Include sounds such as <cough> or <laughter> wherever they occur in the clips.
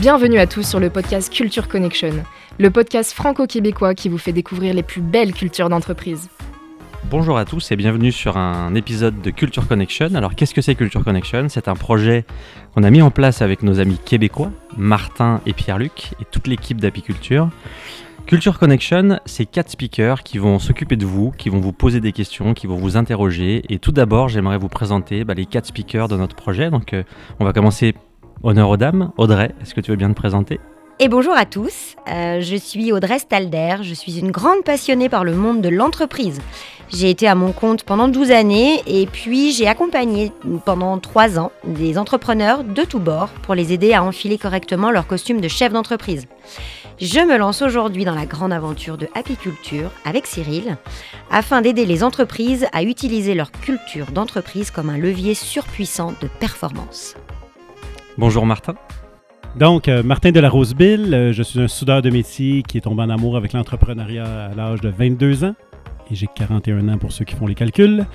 Bienvenue à tous sur le podcast Culture Connection, le podcast franco-québécois qui vous fait découvrir les plus belles cultures d'entreprise. Bonjour à tous et bienvenue sur un épisode de Culture Connection. Alors qu'est-ce que c'est Culture Connection? C'est un projet qu'on a mis en place avec nos amis québécois, Martin et Pierre-Luc, et toute l'équipe d'Apiculture. Culture Connection, c'est quatre speakers qui vont s'occuper de vous, qui vont vous poser des questions, qui vont vous interroger. Et tout d'abord, j'aimerais vous présenter bah, les quatre speakers de notre projet. Donc euh, on va commencer Honneur aux dames. Audrey, est-ce que tu veux bien te présenter? Et bonjour à tous, euh, je suis Audrey Stalder, je suis une grande passionnée par le monde de l'entreprise. J'ai été à mon compte pendant 12 années et puis j'ai accompagné pendant 3 ans des entrepreneurs de tous bords pour les aider à enfiler correctement leur costume de chef d'entreprise. Je me lance aujourd'hui dans la grande aventure de apiculture avec Cyril afin d'aider les entreprises à utiliser leur culture d'entreprise comme un levier surpuissant de performance. Bonjour Martin. Donc, euh, Martin de la Rosebille, euh, je suis un soudeur de métier qui est tombé en amour avec l'entrepreneuriat à l'âge de 22 ans. Et j'ai 41 ans pour ceux qui font les calculs.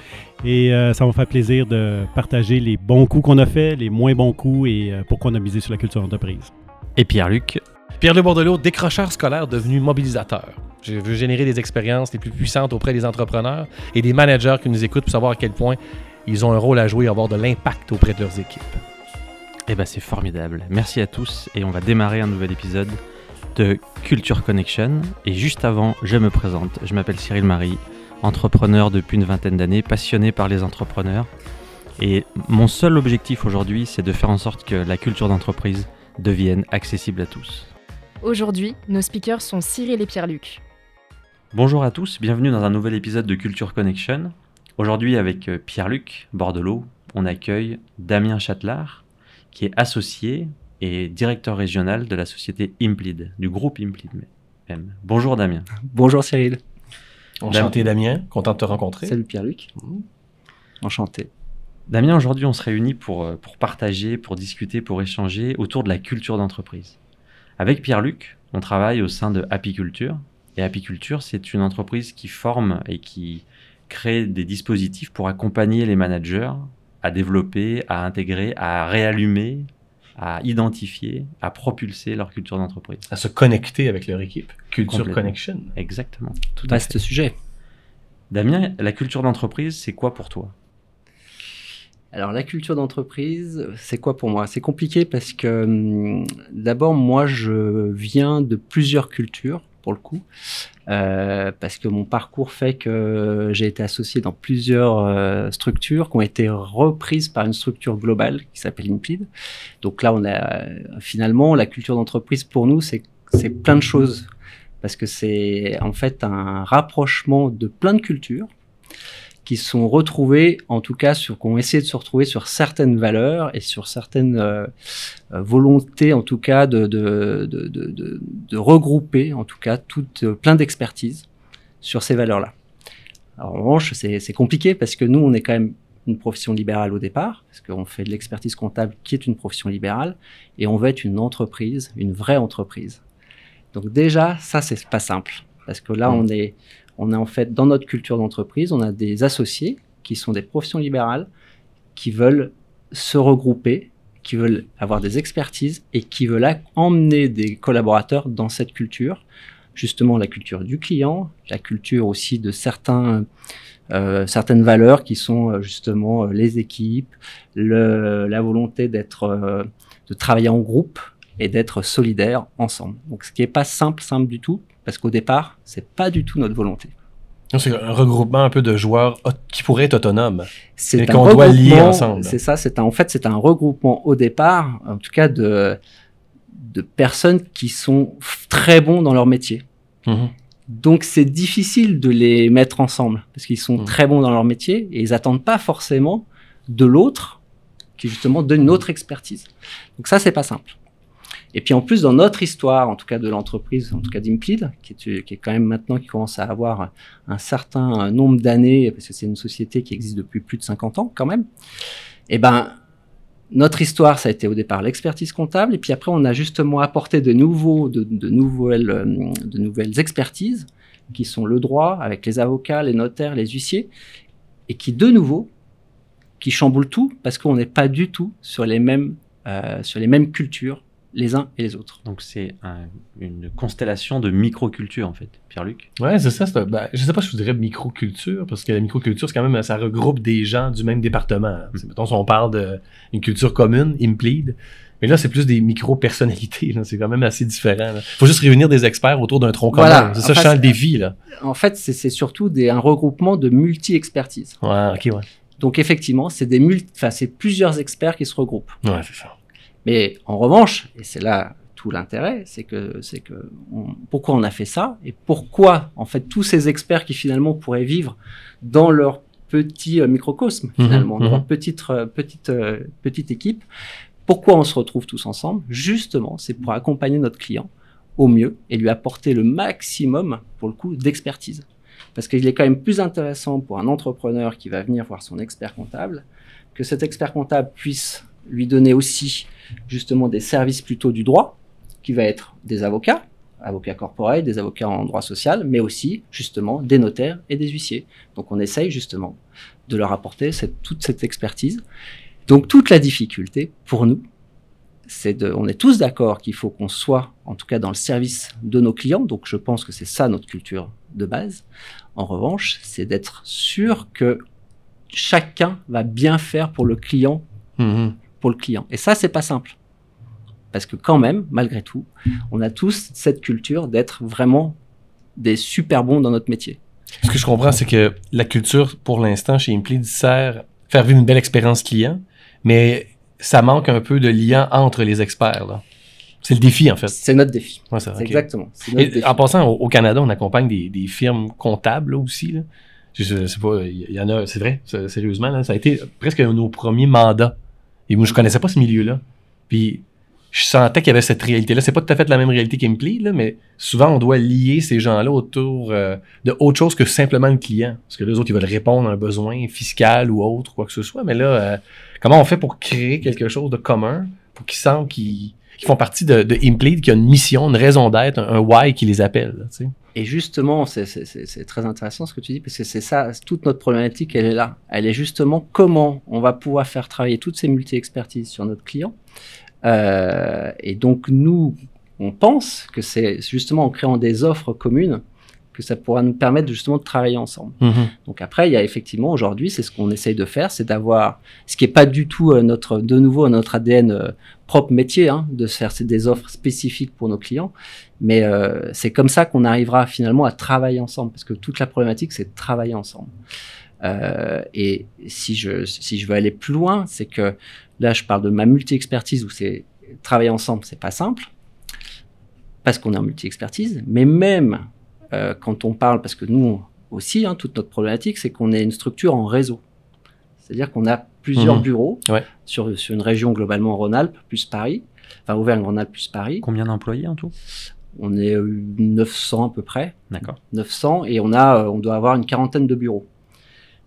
Et euh, ça va me faire plaisir de partager les bons coups qu'on a fait, les moins bons coups et pourquoi on a misé sur la culture d'entreprise. Et Pierre-Luc? Pierre-Luc Bordelot, décrocheur scolaire devenu mobilisateur. Je veux générer des expériences les plus puissantes auprès des entrepreneurs et des managers qui nous écoutent pour savoir à quel point ils ont un rôle à jouer et avoir de l'impact auprès de leurs équipes. Eh ben c'est formidable. Merci à tous et on va démarrer un nouvel épisode de Culture Connection. Et juste avant, je me présente. Je m'appelle Cyril Marie, entrepreneur depuis une vingtaine d'années, passionné par les entrepreneurs. Et mon seul objectif aujourd'hui, c'est de faire en sorte que la culture d'entreprise devienne accessible à tous. Aujourd'hui, nos speakers sont Cyril et Pierre-Luc. Bonjour à tous, bienvenue dans un nouvel épisode de Culture Connection. Aujourd'hui, avec euh, Pierre-Luc Bordelot, on accueille Damien Châtelard, qui est associé et directeur régional de la société Implid, du groupe Implid M. Bonjour Damien. Bonjour Cyril. Enchanté Damien, content de te rencontrer. Salut Pierre-Luc. Mmh. Enchanté. Damien, aujourd'hui on se réunit pour, euh, pour partager, pour discuter, pour échanger autour de la culture d'entreprise. Avec Pierre-Luc, on travaille au sein de Apiculture. Et Apiculture, c'est une entreprise qui forme et qui crée des dispositifs pour accompagner les managers à développer, à intégrer, à réallumer, à identifier, à propulser leur culture d'entreprise. À se connecter avec leur équipe. Culture Connection. Exactement. Tout Vaste sujet. Damien, la culture d'entreprise, c'est quoi pour toi? Alors la culture d'entreprise, c'est quoi pour moi? C'est compliqué parce que hum, d'abord moi je viens de plusieurs cultures pour le coup, euh, parce que mon parcours fait que j'ai été associé dans plusieurs euh, structures qui ont été reprises par une structure globale qui s'appelle Impid. Donc là, on a finalement la culture d'entreprise pour nous, c'est c'est plein de choses parce que c'est en fait un rapprochement de plein de cultures qui sont retrouvés, en tout cas, sur, qui ont essayé de se retrouver sur certaines valeurs et sur certaines euh, euh, volontés, en tout cas, de, de, de, de, de regrouper, en tout cas, toutes, euh, plein d'expertise sur ces valeurs-là. en revanche, c'est compliqué parce que nous, on est quand même une profession libérale au départ, parce qu'on fait de l'expertise comptable qui est une profession libérale, et on veut être une entreprise, une vraie entreprise. Donc déjà, ça, c'est pas simple, parce que là, mmh. on est on a en fait dans notre culture d'entreprise, on a des associés qui sont des professions libérales qui veulent se regrouper, qui veulent avoir des expertises et qui veulent emmener des collaborateurs dans cette culture, justement la culture du client, la culture aussi de certains euh, certaines valeurs qui sont euh, justement euh, les équipes, la volonté d'être, de travailler en groupe et d'être solidaire ensemble. Donc, ce qui est pas simple, simple du tout, parce qu'au départ, c'est pas du tout notre volonté. C'est un regroupement un peu de joueurs qui pourraient être autonomes, mais qu'on doit lier ensemble. C'est ça, c'est en fait c'est un regroupement au départ, en tout cas de de personnes qui sont très bons dans leur métier. Mhm. Donc c'est difficile de les mettre ensemble parce qu'ils sont mhm. très bons dans leur métier et ils attendent pas forcément de l'autre qui justement donne une autre expertise. Donc ça c'est pas simple. Et puis en plus, dans notre histoire, en tout cas de l'entreprise, en tout cas d'Implid, qui est, quand même maintenant qui commence à avoir un certain nombre d'années, parce que c'est une société qui existe depuis plus de 50 ans quand même, et eh ben notre histoire, ça a été au départ l'expertise comptable, et puis après, on a justement apporté de nouveaux, de nouvelles, euh, de nouvelles expertises, qui sont le droit, avec les avocats, les notaires, les huissiers, et qui, de nouveau, qui chamboulent tout, parce qu'on n'est pas du tout sur les mêmes, euh, sur les mêmes cultures les uns et les autres. Donc c'est un- une constellation de microcultures en fait, Pierre-Luc? Ouais, c'est ça. un- ben, je sais pas si je dirais microculture, parce que la microculture, c'est quand même, ça regroupe des gens du même département. C'est- Mettons, si on parle d'une culture commune, Implead, mais là, c'est plus des micro-personnalités. C'est quand même assez différent. Il faut juste réunir des experts autour d'un tronc commun. C'est ça, En je fait, sens le défi, là. En fait, c'est surtout des, un regroupement de multi-expertise. Ouais, ok, ouais. Donc effectivement, c'est des multi, enfin c'est plusieurs experts qui se regroupent. Ouais, c'est ça. Mais en revanche, et c'est là tout l'intérêt, c'est que c'est que on- pourquoi on a fait ça et pourquoi en fait tous ces experts qui finalement pourraient vivre dans leur petit euh, microcosme Mhm, finalement, dans mhm. leur petite euh, petite euh, petite équipe, pourquoi on se retrouve tous ensemble? Justement, c'est pour accompagner notre client au mieux et lui apporter le maximum pour le coup d'expertise. Parce qu'il est quand même plus intéressant pour un entrepreneur qui va venir voir son expert comptable que cet expert comptable puisse lui donner aussi justement des services plutôt du droit, qui va être des avocats, avocats corporels, des avocats en droit social, mais aussi justement des notaires et des huissiers. Donc on essaye justement de leur apporter toute cette expertise. Donc toute la difficulté pour nous, c'est de, on est tous d'accord qu'il faut qu'on soit, en tout cas dans le service de nos clients. Donc je pense que c'est ça notre culture de base. En revanche, c'est d'être sûr que chacun va bien faire pour le client Mhm. Pour le client. Et ça, c'est pas simple. Parce que quand même, malgré tout, on a tous cette culture d'être vraiment des super bons dans notre métier. Ce que je comprends, c'est que la culture, pour l'instant, chez Implead, sert à faire vivre une belle expérience client, mais ça manque un peu de lien entre les experts. là. C'est le défi, en fait. C'est notre défi. Ouais, C'est exactement. c'est notre Et défi. en passant, au, au Canada, on accompagne des, des firmes comptables là, aussi. Là. Je, je sais pas, il y, en a, c'est vrai, sérieusement, là, ça a été presque nos premiers mandats. Et moi, je connaissais pas ce milieu-là. Puis, je sentais qu'il y avait cette réalité-là. C'est pas tout à fait la même réalité qu'Implead, là, mais souvent, on doit lier ces gens-là autour euh, de autre chose que simplement le client. Parce que les autres, ils veulent répondre à un besoin fiscal ou autre, quoi que ce soit. Mais là, euh, comment on fait pour créer quelque chose de commun pour qu'ils sentent qu'ils font partie de, de qui a une mission, une raison d'être, un, un why qui les appelle. là, tu sais. Et justement, c'est- très intéressant ce que tu dis, parce que c'est ça, toute notre problématique, elle est là. Elle est justement comment on va pouvoir faire travailler toutes ces multi-expertises sur notre client. Euh, et donc, nous, on pense que c'est justement en créant des offres communes que ça pourra nous permettre justement de travailler ensemble. Donc après, il y a effectivement aujourd'hui, c'est ce qu'on essaye de faire, c'est d'avoir, ce qui est pas du tout euh, notre, de nouveau notre ADN euh, propre métier, hein, de faire des offres spécifiques pour nos clients, mais euh, c'est comme ça qu'on arrivera finalement à travailler ensemble, parce que toute la problématique, c'est travailler ensemble. Euh, et si je, si je veux aller plus loin, c'est que là, je parle de ma multi-expertise où c'est travailler ensemble, c'est pas simple, parce qu'on est en multi-expertise, mais même euh, quand on parle, parce que nous aussi, hein, toute notre problématique, c'est qu'on est une structure en réseau. C'est-à-dire qu'on a plusieurs Mhm. bureaux Ouais. sur, sur une région globalement Rhône-Alpes plus Paris, enfin Auvergne-Rhône-Alpes plus Paris. Combien d'employés en tout? On est euh, 900 à peu près, D'accord. 900, et on a, euh, on doit avoir une quarantaine de bureaux.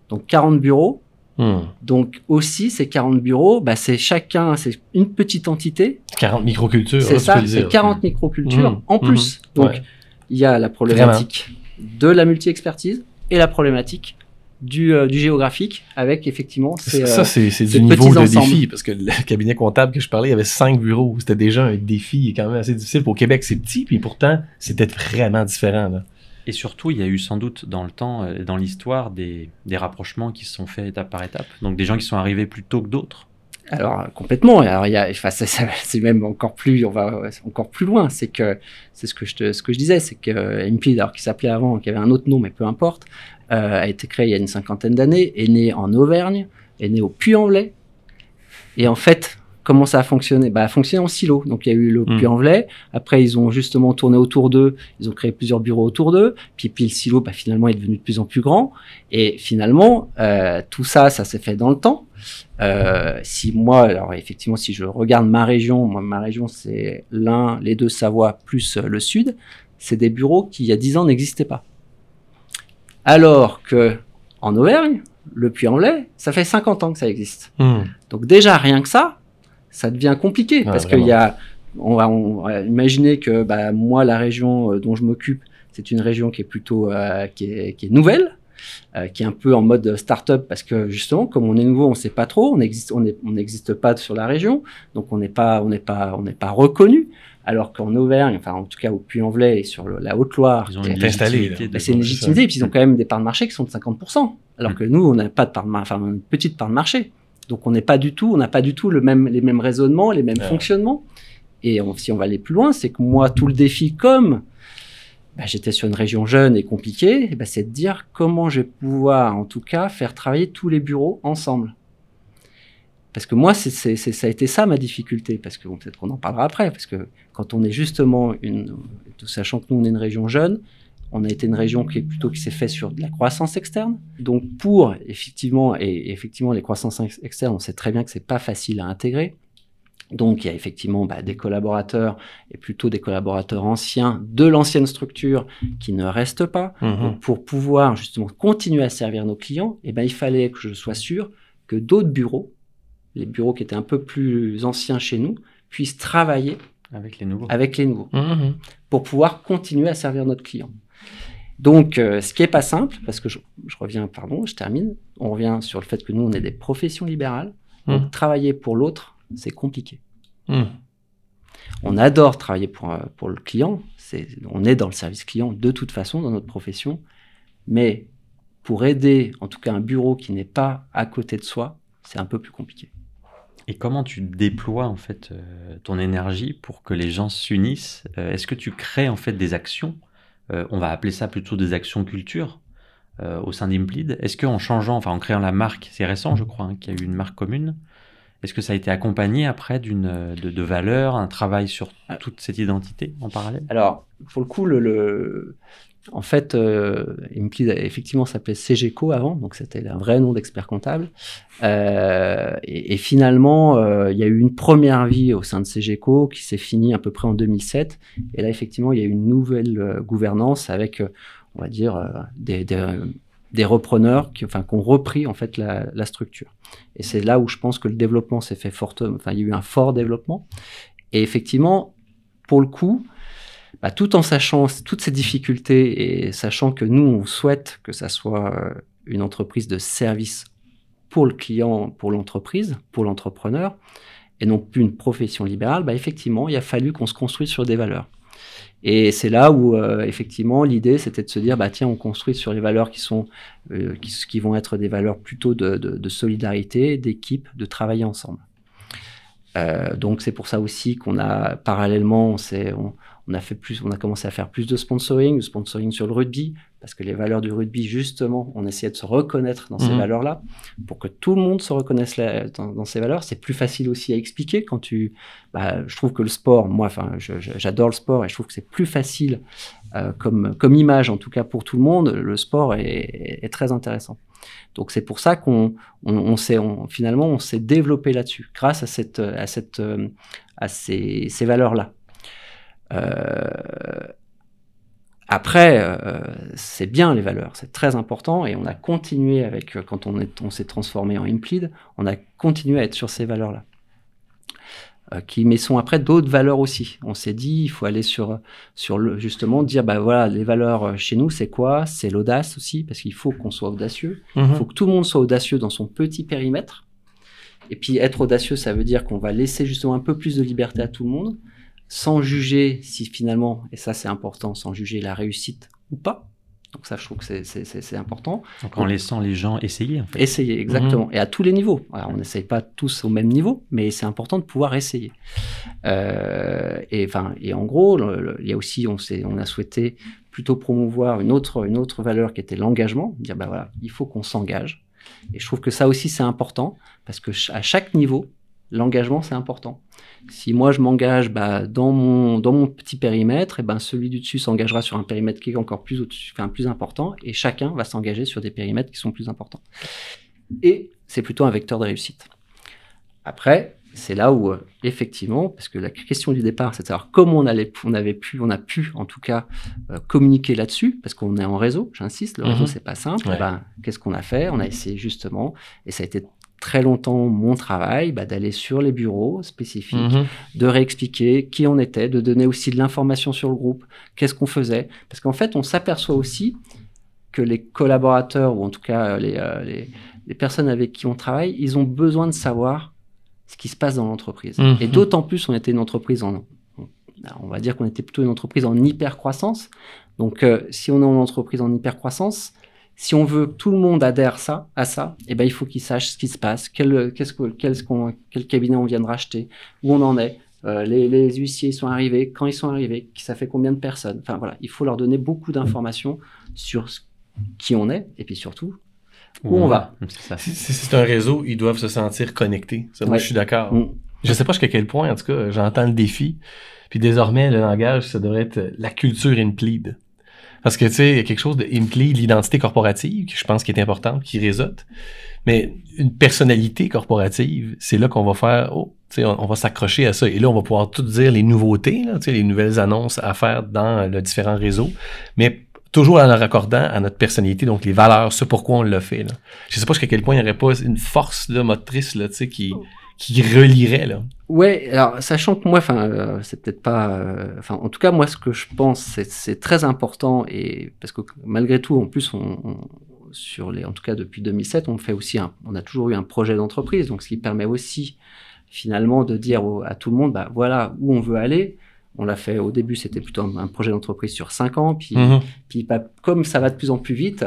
Donc 40 bureaux. Hmm. Donc aussi ces 40 bureaux, bah, c'est chacun, c'est une petite entité. 40 microcultures. C'est tu ça, c'est dire. 40 microcultures Mhm. en plus. Mhm. Donc Ouais. il y a la problématique de la multi-expertise et la problématique du, euh, du géographique avec effectivement ces, Ça, euh, c'est c'est ces du niveau de défi, parce que le <laughs> cabinet comptable que je parlais, il y avait cinq bureaux. C'était déjà un défi quand même assez difficile. Pour Québec, c'est petit, puis pourtant, c'était vraiment différent. Là. Et surtout, il y a eu sans doute dans le temps et dans l'histoire des, des rapprochements qui se sont faits étape par étape. Donc des gens qui sont arrivés plus tôt que d'autres. Alors euh, complètement. Alors il y a, enfin ça- ça- <laughs> c'est même encore plus, on va encore plus loin. C'est que c'est ce que je te, ce que je disais, c'est que euh, Implead, alors qui s'appelait avant, qui avait un autre nom, mais peu importe, euh, a été créé il y a une cinquantaine d'années, est né en Auvergne, est né au Puy-en-Velay. Et en fait, comment ça a fonctionné? Bah, a fonctionné en silo. Donc il y a eu le Mm. Puy-en-Velay. Après, ils ont justement tourné autour d'eux. Ils ont créé plusieurs bureaux autour d'eux. Puis, puis le silo, bah, finalement, est devenu de plus en plus grand. Et finalement, euh, tout ça, ça s'est fait dans le temps. Euh, si moi, alors effectivement, si je regarde ma région, moi, ma région, c'est l'un, les deux Savoie plus euh, le sud, c'est des bureaux qui, il y a 10 ans, n'existaient pas. Alors que en Auvergne, le Puy-en-Velay, ça fait 50 ans que ça existe. Hmm. Donc déjà, rien que ça, ça devient compliqué. parce qu'il y a, on va, on va imaginer que bah, moi, la région euh, dont je m'occupe, c'est une région qui est plutôt euh, qui, est, qui est nouvelle. euh, qui est un peu en mode start-up parce que justement, comme on est nouveau, on ne sait pas trop, on n'existe on est- on n'existe pas sur la région, donc on n'est pas, on n'est pas, on n'est pas reconnu. Alors qu'en Auvergne, enfin en tout cas au Puy-en-Velay et sur le- la Haute-Loire, Ils ont une bah, c'est une légitimité, et puis ils ont quand même des parts de marché qui sont de 50%, alors Mm. que nous, on n'a pas de part de mar- enfin une petite part de marché. Donc on n'est pas du tout, on n'a pas du tout le même, les mêmes raisonnements, les mêmes Ouais. fonctionnements. Et on- si on va aller plus loin, c'est que moi, tout le défi, comme bah, j'étais sur une région jeune et compliquée, eh ben, c'est de dire comment je vais pouvoir, en tout cas, faire travailler tous les bureaux ensemble. Parce que moi, c'est, c'est- c'est- ça a été ça ma difficulté, parce que bon, peut-être qu'on en parlera après, parce que quand on est justement une, sachant que nous on est une région jeune, on a été une région qui est plutôt qui s'est fait sur de la croissance externe. Donc pour effectivement et effectivement les croissances ex- externes, on sait très bien que c'est pas facile à intégrer. Donc il y a effectivement bah, des collaborateurs et plutôt des collaborateurs anciens de l'ancienne structure qui ne restent pas. Mhm. Donc, pour pouvoir justement continuer à servir nos clients, eh ben, il fallait que je sois sûr que d'autres bureaux, les bureaux qui étaient un peu plus anciens chez nous, puissent travailler Avec les nouveaux. avec les nouveaux Mhm. pour pouvoir continuer à servir notre client. Donc, euh, ce qui est pas simple, parce que je, je reviens, pardon, je termine, on revient sur le fait que nous, on est des professions libérales. Donc, Mhm. travailler pour l'autre, c'est compliqué. On adore travailler pour, euh, pour le client. On est dans le service client de toute façon dans notre profession. Mais pour aider, en tout cas, un bureau qui n'est pas à côté de soi, c'est un peu plus compliqué. Et comment tu déploies en fait euh, ton énergie pour que les gens s'unissent Euh, Est-ce que tu crées en fait des actions Euh, On va appeler ça plutôt des actions culture au sein d'Implid? Est-ce qu'en changeant, enfin en créant la marque, c'est récent je crois hein, qu'il y a eu une marque commune. Est-ce que ça a été accompagné après d'une de, de valeurs, un travail sur Ah. toute cette identité en parallèle? Alors, pour le coup, le, le- en fait, euh, Implid, effectivement, s'appelait CGCO avant, donc c'était un vrai nom d'expert comptable. Euh, et, finalement, euh, il y a eu une première vie au sein de CGCO qui s'est finie à peu près en 2007. Et là, effectivement, il y a eu une nouvelle euh, gouvernance avec, on va dire, des, repreneurs qui, enfin, qui ont repris en fait la, la structure. Et c'est là où je pense que le développement s'est fait fortement. Enfin, il y a eu un fort développement. Et effectivement, pour le coup, bah, tout en sachant toutes ces difficultés et sachant que nous, on souhaite que ça soit euh, une entreprise de service pour le client, pour l'entreprise, pour l'entrepreneur, et non plus une profession libérale, bah, effectivement, il a fallu qu'on se construise sur des valeurs. Et c'est là où, euh, effectivement, l'idée, c'était de se dire, bah, tiens, on construit sur les valeurs qui, sont, euh, qui, vont être des valeurs plutôt de, solidarité, d'équipe, de travailler ensemble. Donc c'est pour ça aussi qu'on a parallèlement, on, on, a fait plus, on a commencé à faire plus de sponsoring, de sponsoring sur le rugby, parce que les valeurs du rugby, justement, on essayait de se reconnaître dans ces Mhm. valeurs-là, pour que tout le monde se reconnaisse là- dans, dans ces valeurs. C'est plus facile aussi à expliquer quand tu, bah, je trouve que le sport, moi, j'adore le sport et je trouve que c'est plus facile euh, comme comme image, en tout cas pour tout le monde. Le sport est, est- est très intéressant. Donc c'est pour ça qu'on on, on s'est on- finalement on s'est développé là-dessus grâce à cette à cette euh, à ces, ces valeurs-là. Euh, après, euh, c'est bien les valeurs, c'est très important et on a continué avec euh, quand on est on s'est transformé en Implid, on a continué à être sur ces valeurs-là. Euh, qui mais sont après d'autres valeurs aussi. On s'est dit il faut aller sur sur le justement dire bah voilà les valeurs euh, chez nous c'est quoi? C'est l'audace aussi parce qu'il faut qu'on soit audacieux. Il Mhm. faut que tout le monde soit audacieux dans son petit périmètre. Et puis être audacieux, ça veut dire qu'on va laisser justement un peu plus de liberté à tout le monde, sans juger si finalement, et ça c'est important, sans juger la réussite ou pas. Donc ça, je trouve que c'est- important. Donc en laissant les gens essayer en fait. Essayer, exactement. Et à tous les niveaux. Alors, on n'essaye pas tous au même niveau, mais c'est important de pouvoir essayer. Euh, et, enfin, et en gros, le- le- il y a aussi, on, a souhaité plutôt promouvoir une autre, une autre valeur qui était l'engagement. Dire, bah voilà, il faut qu'on s'engage. Et je trouve que ça aussi, c'est important, parce que à chaque niveau, l'engagement, c'est important. Si moi, je m'engage bah, dans, mon, dans mon petit périmètre, et ben, celui du dessus s'engagera sur un périmètre qui est encore plus, au-dessus- enfin, plus important, et chacun va s'engager sur des périmètres qui sont plus importants. Et c'est plutôt un vecteur de réussite. Après, c'est là où, euh, effectivement, parce que la question du départ, c'est de savoir comment on, allait, on avait pu, on a pu, en tout cas, euh, communiquer là-dessus, parce qu'on est en réseau, j'insiste, le réseau, Mhm. c'est pas simple. Ouais. Eh ben, Qu'est-ce qu'on a fait? On a essayé justement, et ça a été très longtemps mon travail, bah, d'aller sur les bureaux spécifiques, Mhm. de réexpliquer qui on était, de donner aussi de l'information sur le groupe, qu'est-ce qu'on faisait. Parce qu'en fait, on s'aperçoit aussi que les collaborateurs, ou en tout cas les, euh, les, les personnes avec qui on travaille, ils ont besoin de savoir ce qui se passe dans l'entreprise. Mhm. Et d'autant plus, on était une entreprise en, on va dire qu'on était plutôt une entreprise en hyper croissance. Donc, euh, si on est en entreprise en hyper croissance, si on veut que tout le monde adhère ça, à ça, eh ben, il faut qu'ils sachent ce qui se passe, quel, qu'est-ce que, quel, quel cabinet on vient de racheter, où on en est, euh, les, les huissiers sont arrivés, quand ils sont arrivés, ça fait combien de personnes. Enfin voilà, il faut leur donner beaucoup d'informations sur ce- qui on est et puis surtout où on va. C'est ça. Si, c'est un réseau, ils doivent se sentir connectés. Ça, moi, Ouais. je suis d'accord. Mm. Je sais pas jusqu'à quel point, en tout cas, j'entends le défi. Puis désormais, le langage, ça devrait être la culture impleed. Parce que, tu sais, il y a quelque chose de l'identité corporative, qui je pense qui est importante, qui réseaute. Mais une personnalité corporative, c'est là qu'on va faire, oh, tu sais, on, va s'accrocher à ça. Et là, on va pouvoir tout dire les nouveautés, là, tu sais, les nouvelles annonces à faire dans le différents réseaux. Mais toujours en le raccordant à notre personnalité, donc les valeurs, ce pourquoi on l'a fait. Là. Je sais pas jusqu'à quel point il n'y aurait pas une force là, motrice là, tu sais, qui, relierait. Là. Ouais, alors sachant que moi, enfin, euh, c'est peut-être pas, euh, enfin, en tout cas, moi, ce que je pense, c'est, très important et parce que malgré tout, en plus, on, on- sur les, en tout cas depuis 2007, on fait aussi, un, on a toujours eu un projet d'entreprise, donc ce qui permet aussi finalement de dire au- à tout le monde, bah voilà où on veut aller. On l'a fait au début, c'était plutôt un, projet d'entreprise sur cinq ans, puis Mhm. puis bah, comme ça va de plus en plus vite,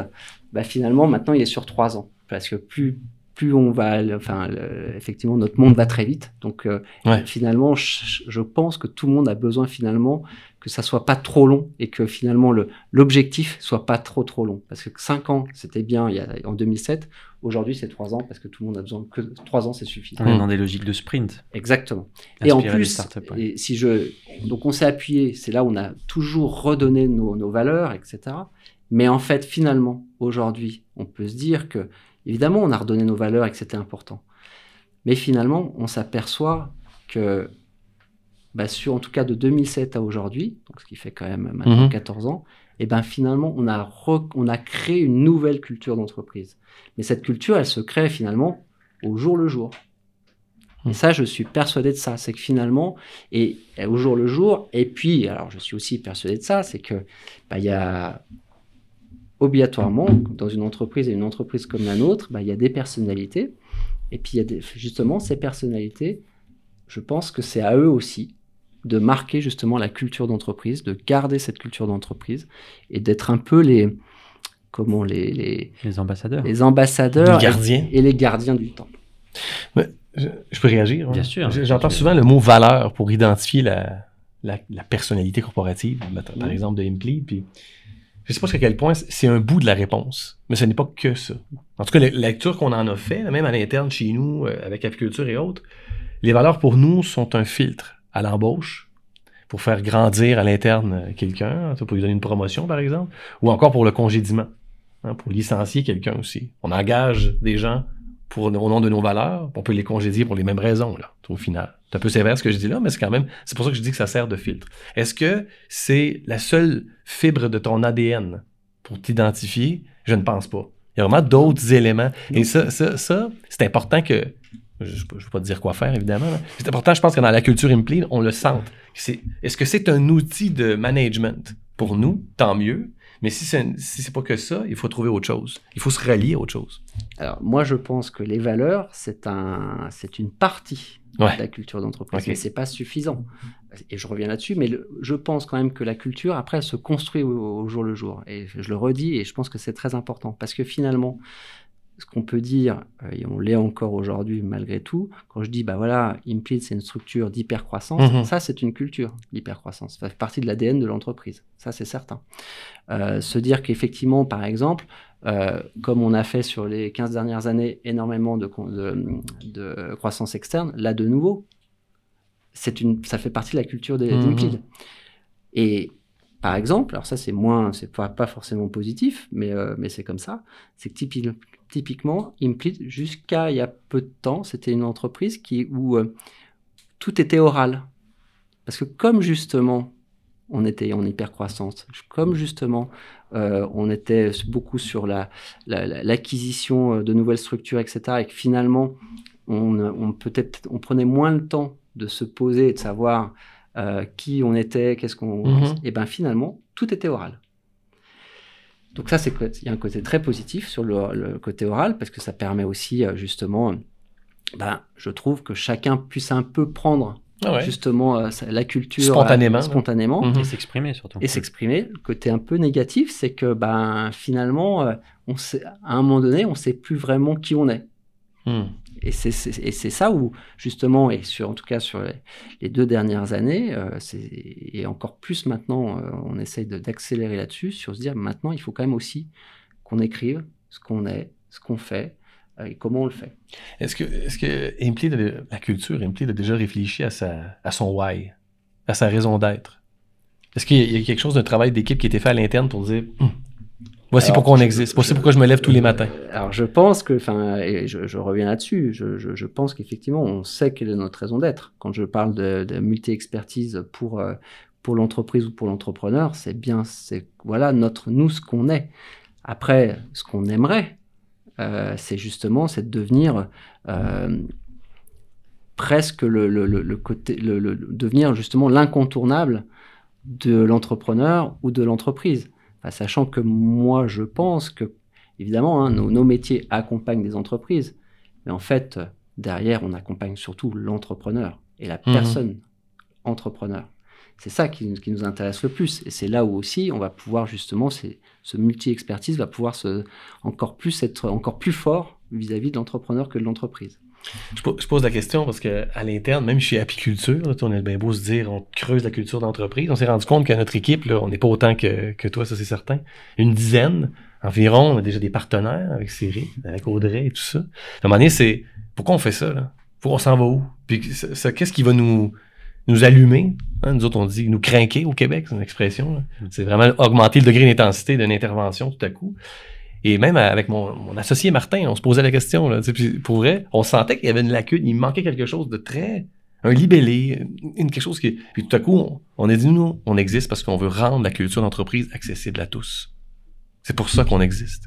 bah, finalement maintenant il est sur trois ans parce que plus plus on va, enfin le- effectivement notre monde va très vite. Donc euh, Ouais. finalement je, je pense que tout le monde a besoin finalement que ça soit pas trop long et que finalement le l'objectif soit pas trop trop long parce que cinq ans c'était bien il y a, en 2007. Aujourd'hui c'est trois ans parce que tout le monde a besoin que trois ans c'est suffisant. On est dans des logiques de sprint. Exactement. Et en plus, startups, ouais. et si je, donc on s'est appuyé, c'est là où on a toujours redonné nos, nos valeurs, etc. Mais en fait, finalement, aujourd'hui, on peut se dire que, évidemment, on a redonné nos valeurs et que c'était important. Mais finalement, on s'aperçoit que, bah, sur, en tout cas, de 2007 à aujourd'hui, donc ce qui fait quand même maintenant Mhm. 14 ans, et ben finalement, on a, re- on a créé une nouvelle culture d'entreprise. Mais cette culture, elle se crée finalement au jour le jour. Et ça, je suis persuadé de ça. C'est que finalement, et, et au jour le jour, et puis, alors je suis aussi persuadé de ça, c'est que bah, il y a obligatoirement, dans une entreprise et une entreprise comme la nôtre, bah, il y a des personnalités. Et puis, il y a des, justement ces personnalités, je pense que c'est à eux aussi de marquer justement la culture d'entreprise, de garder cette culture d'entreprise et d'être un peu les, comment, les, les, Les ambassadeurs. les ambassadeurs Les gardiens. Et, et les gardiens du temps. Je, je peux réagir? hein? Bien sûr. J'entends souvent le mot valeur pour identifier la, la, la personnalité corporative, par exemple de Implead. Puis je sais pas jusqu'à quel point c'est un bout de la réponse, mais ce n'est pas que ça. En tout cas, la lecture qu'on en a fait, même à l'interne chez nous, euh, avec apiculture et autres, les valeurs pour nous sont un filtre à l'embauche pour faire grandir à l'interne euh, quelqu'un, pour lui donner une promotion par exemple, ou encore pour le congédiement, hein, pour licencier quelqu'un aussi. On engage des gens pour, au nom de nos valeurs, on peut les congédier pour les mêmes raisons, là, au final. C'est un peu sévère ce que je dis là, mais c'est quand même, c'est pour ça que je dis que ça sert de filtre. Est-ce que c'est la seule fibre de ton ADN pour t'identifier? Je ne pense pas. Il y a vraiment d'autres éléments. Et ça, ça, c'est important que, je ne veux pas te dire quoi faire, évidemment, c'est important, je pense que dans la culture Impleed, on le sente. Est-ce que c'est un outil de management? Pour nous, tant mieux. Mais si c'est, si c'est pas que ça, il faut trouver autre chose. Il faut se rallier à autre chose. Alors, moi, je pense que les valeurs, c'est un, c'est une partie Ouais. de la culture d'entreprise, mais c'est pas suffisant. Et je reviens là-dessus, mais le- je pense quand même que la culture, après, elle se construit au, au jour le jour. Et je le redis, et je pense que c'est très important, parce que finalement, ce qu'on peut dire, euh, et on l'est encore aujourd'hui malgré tout, quand je dis, bah voilà, Impleed, c'est une structure d'hypercroissance, Mhm. ça, c'est une culture d'hypercroissance. Ça fait partie de l'ADN de l'entreprise. Ça, c'est certain. Euh, se dire qu'effectivement, par exemple, euh, comme on a fait sur les 15 dernières années énormément de, con- de, de croissance externe, là de nouveau, une, ça fait partie de la culture Mhm. d'Impleed. Et par exemple, alors ça c'est moins, c'est pas, pas forcément positif, mais, euh, mais c'est comme ça, c'est que typi- typiquement, Impleed, jusqu'à il y a peu de temps, c'était une entreprise qui, où euh, tout était oral. Parce que comme justement, on était en hypercroissance, comme justement, euh, on était beaucoup sur la, la- la- l'acquisition de nouvelles structures, etc., et que finalement, on, on peut-être, on prenait moins le temps de se poser et de savoir euh, qui on était, qu'est-ce qu'on, Mhm. et ben finalement, tout était oral. Donc ça, c'est il y a un côté très positif sur le, le, côté oral parce que ça permet aussi justement, ben, je trouve que chacun puisse un peu prendre ah ouais. justement euh, la culture spontanément, euh, spontanément mhm. et s'exprimer surtout. Et s'exprimer. Le côté un peu négatif, c'est que ben finalement, euh, on sait, à un moment donné, on sait plus vraiment qui on est. Hmm. Et c'est ça où, justement, et sur, en tout cas sur les, deux dernières années, euh, et encore plus maintenant, euh, on essaye d'accélérer là-dessus, sur se dire maintenant, il faut quand même aussi qu'on écrive ce qu'on est, ce qu'on fait, euh, et comment on le fait. Est-ce que, est-ce que la culture, Impli a déjà réfléchi à, sa, à son why, à sa raison d'être? Est-ce qu'il y, a quelque chose d'un travail d'équipe qui a été fait à l'interne pour dire Voici pourquoi on existe. Voici pourquoi je me lève tous les matins. Alors je pense que, enfin, et je, reviens là-dessus. Je, je, pense qu'effectivement, on sait quelle est notre raison d'être. Quand je parle de, de multi-expertise pour euh, pour l'entreprise ou pour l'entrepreneur, c'est bien, c'est voilà notre nous ce qu'on est. Après, ce qu'on aimerait, euh, c'est justement, c'est de devenir euh, presque le, le, le, côté, le, devenir justement l'incontournable de l'entrepreneur ou de l'entreprise sachant que moi, je pense que, évidemment, hein, nos, métiers accompagnent des entreprises, mais en fait, derrière, on accompagne surtout l'entrepreneur et la mhm. personne entrepreneur. C'est ça qui, nous intéresse le plus. Et c'est là où aussi on va pouvoir justement, ce multi-expertise va pouvoir se, encore plus être encore plus fort vis-à-vis de l'entrepreneur que de l'entreprise. Je, pose la question parce qu'à l'interne, même chez Apiculture, on est bien beau se dire, on creuse la culture d'entreprise. On s'est rendu compte qu'à notre équipe, on n'est pas autant que, que toi, ça c'est certain. Une dizaine environ, on a déjà des partenaires avec Cyril, avec Audrey et tout ça. À un moment donné, c'est pourquoi on fait ça? Là? Pourquoi on s'en va où? Puis qu'est-ce qui va nous, nous allumer? Hein? Nous autres, on dit nous craquer au Québec, c'est une expression. C'est vraiment augmenter le degré d'intensité d'une intervention tout à coup. Et même avec mon, associé Martin, on se posait la question. Là, pour vrai, on sentait qu'il y avait une lacune, il manquait quelque chose de très. Un libellé, une, quelque chose qui. Puis tout à coup, on, a dit nous, on existe parce qu'on veut rendre la culture d'entreprise accessible à tous. C'est pour ça qu'on existe.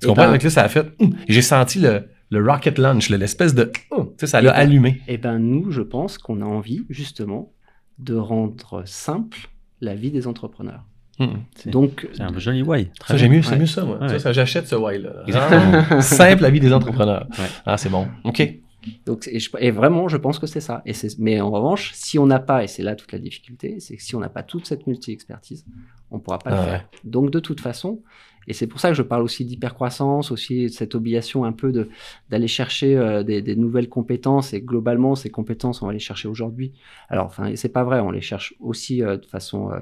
Tu comprends? Avec ça a fait. Hum, j'ai senti le, le rocket launch, l'espèce de. Oh, ça l'a ben, allumé. Et ben nous, je pense qu'on a envie, justement, de rendre simple la vie des entrepreneurs. Hmm. Donc, c'est un joli why. Ça, j'ai mieux, c'est mieux ça, moi. Ça, j'achète ce why là. <laughs> Simple la vie des entrepreneurs. Ah, c'est bon. Ok. Donc, et, vraiment, je pense que c'est ça. Et mais en revanche, si on n'a pas, et c'est là toute la difficulté, c'est que si on n'a pas toute cette multi-expertise, on ne pourra pas le ah faire. Donc, de toute façon, et c'est pour ça que je parle aussi d'hypercroissance, aussi de cette obligation un peu de d'aller chercher euh, des, des, nouvelles compétences. Et globalement, ces compétences, on va les chercher aujourd'hui. Alors, enfin, c'est pas vrai, on les cherche aussi euh, de façon, euh,